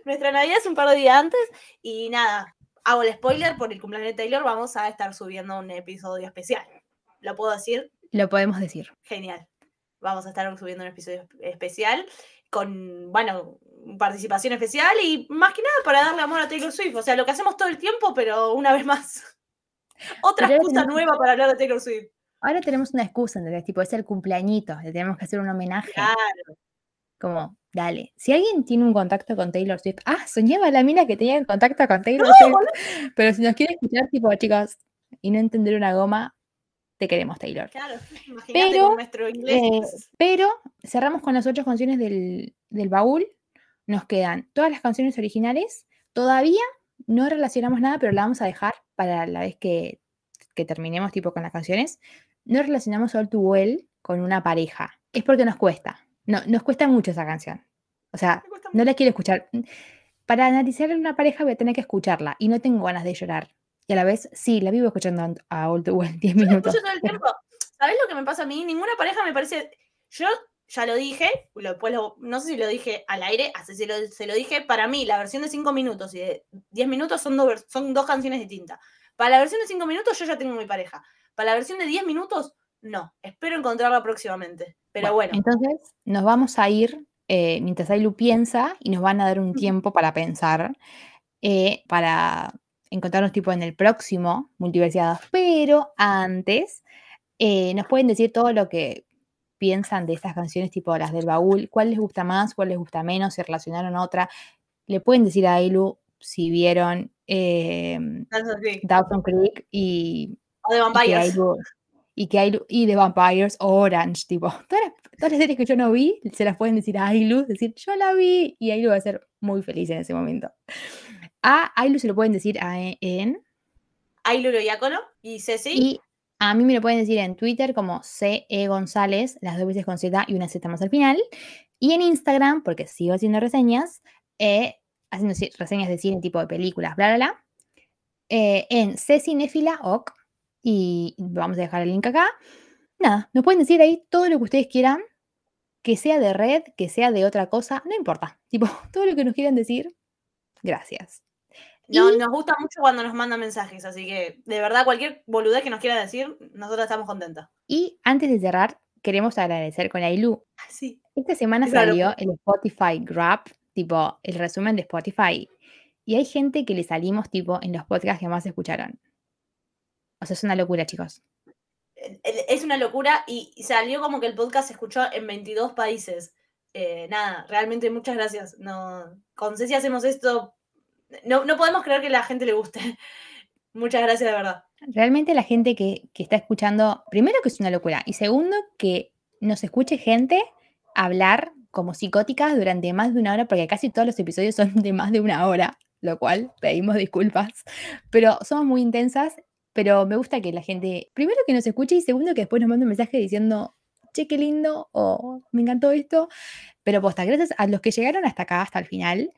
Nuestra Navidad es un par de días antes y nada, hago el spoiler por el cumpleaños de Taylor, vamos a estar subiendo un episodio especial. ¿Lo puedo decir? Lo podemos decir. Genial. Vamos a estar subiendo un episodio espe- especial con, bueno, participación especial y más que nada para darle amor a Taylor Swift. O sea, lo que hacemos todo el tiempo, pero una vez más. Otra Pero excusa tenemos- nueva para hablar de Taylor Swift. Ahora tenemos una excusa, ¿entendés? Tipo, es el cumpleañito, le tenemos que hacer un homenaje. Claro. Como, dale. Si alguien tiene un contacto con Taylor Swift, ah, soñaba la mina que tenía contacto con Taylor No, Swift. Pero si nos quiere escuchar, tipo, chicos, y no entender una goma, te queremos, Taylor. Claro. Imagínate Pero, con nuestro inglés. Eh, pero cerramos con las ocho canciones del, del baúl. Nos quedan todas las canciones originales. Todavía no relacionamos nada, pero la vamos a dejar para la vez que, que terminemos tipo con las canciones. No relacionamos All Too Well con una pareja. Es porque nos cuesta. No, nos cuesta mucho esa canción. O sea, no la quiero escuchar. Para analizar una pareja voy a tener que escucharla y no tengo ganas de llorar. Y a la vez, sí, la vivo escuchando a All Too Well 10 Yo lo minutos. escucho todo el tiempo. ¿Sabes lo que me pasa a mí? Ninguna pareja me parece. Yo ya lo dije, lo- después lo- no sé si lo dije al aire, así se lo, se lo dije. Para mí, la versión de 5 minutos y de 10 minutos son, dos vers- son dos canciones distintas. Para la versión de 5 minutos, yo ya tengo mi pareja. Para la versión de 10 minutos, no. Espero encontrarla próximamente. Pero bueno, Entonces, nos vamos a ir eh, mientras Ailu piensa y nos van a dar un tiempo para pensar, eh, para encontrarnos tipo en el próximo Multiversiadas. Pero antes, eh, nos pueden decir todo lo que piensan de estas canciones, tipo las del baúl, cuál les gusta más, cuál les gusta menos, si relacionaron a otra. Le pueden decir a Ailu si vieron eh, tanto así. Dawson Creek y O y que Vampires. Ailu- y que Ailu- y The Vampires o Orange, tipo, todas las, todas las series que yo no vi, se las pueden decir a Ailu, decir, yo la vi, y Ailu va a ser muy feliz en ese momento. A Ailu se lo pueden decir a E- en, Ailulo Diácono y Ceci. y a mí me lo pueden decir en Twitter como CE González, las dos veces con Z y una Z más al final, y en Instagram, porque sigo haciendo reseñas, eh, haciendo ci- reseñas de cine tipo de películas, bla, bla, bla, eh, en Cecinefila OK, y vamos a dejar el link acá. Nada, nos pueden decir ahí todo lo que ustedes quieran, que sea de red, que sea de otra cosa, no importa. Tipo, todo lo que nos quieran decir, gracias. No, y- nos gusta mucho cuando nos mandan mensajes, así que de verdad cualquier boludez que nos quiera decir, nosotros estamos contentos. Y antes de cerrar, queremos agradecer con Ailu. Sí. Esta semana salió el Spotify Grab, tipo el resumen de Spotify. Y hay gente que le salimos tipo en los podcasts que más escucharon. O sea, es una locura, chicos. Es una locura y y salió como que el podcast se escuchó en 22 países. Eh, nada, realmente muchas gracias. No, con Ceci hacemos esto. No, no podemos creer que la gente le guste. Muchas gracias, de verdad. Realmente la gente que, que está escuchando, primero que es una locura, y segundo que nos escuche gente hablar como psicóticas durante más de una hora, porque casi todos los episodios son de más de una hora, lo cual pedimos disculpas, pero somos muy intensas, pero me gusta que la gente, primero que nos escuche y segundo que después nos mande un mensaje diciendo, che, qué lindo, o me encantó esto, pero posta, gracias a los que llegaron hasta acá, hasta el final,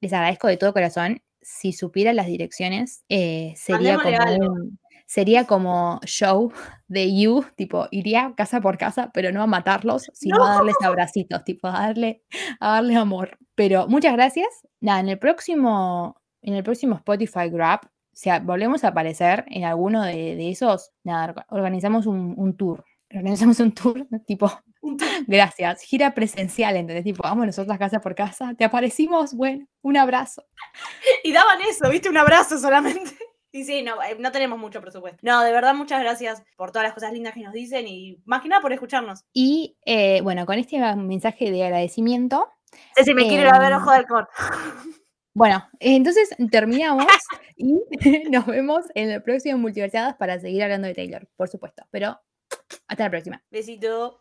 les agradezco de todo corazón. Si supieran las direcciones, eh, sería Mandémosle como un, sería como show de You, tipo, iría casa por casa, pero no a matarlos, sino a darles abracitos, tipo, a darle, a darle amor. Pero muchas gracias. Nada, en el próximo, en el próximo Spotify Grab, o sea, volvemos a aparecer en alguno de, de esos, nada, orga- organizamos un, un tour. Organizamos un tour, tipo, gracias, gira presencial, ¿entendés? Tipo, vamos nosotras casa por casa, te aparecimos, bueno, un abrazo. Y daban eso, ¿viste? Un abrazo solamente. Y sí, no, eh, no tenemos mucho presupuesto. No, de verdad, muchas gracias por todas las cosas lindas que nos dicen y más que nada por escucharnos. Y eh, bueno, con este mensaje de agradecimiento, Ceci, me quiero ir a ver Ojo del Cor. Bueno, entonces terminamos y nos vemos en el próximo Multiversadas para seguir hablando de Taylor, por supuesto. Pero hasta la próxima. Besito.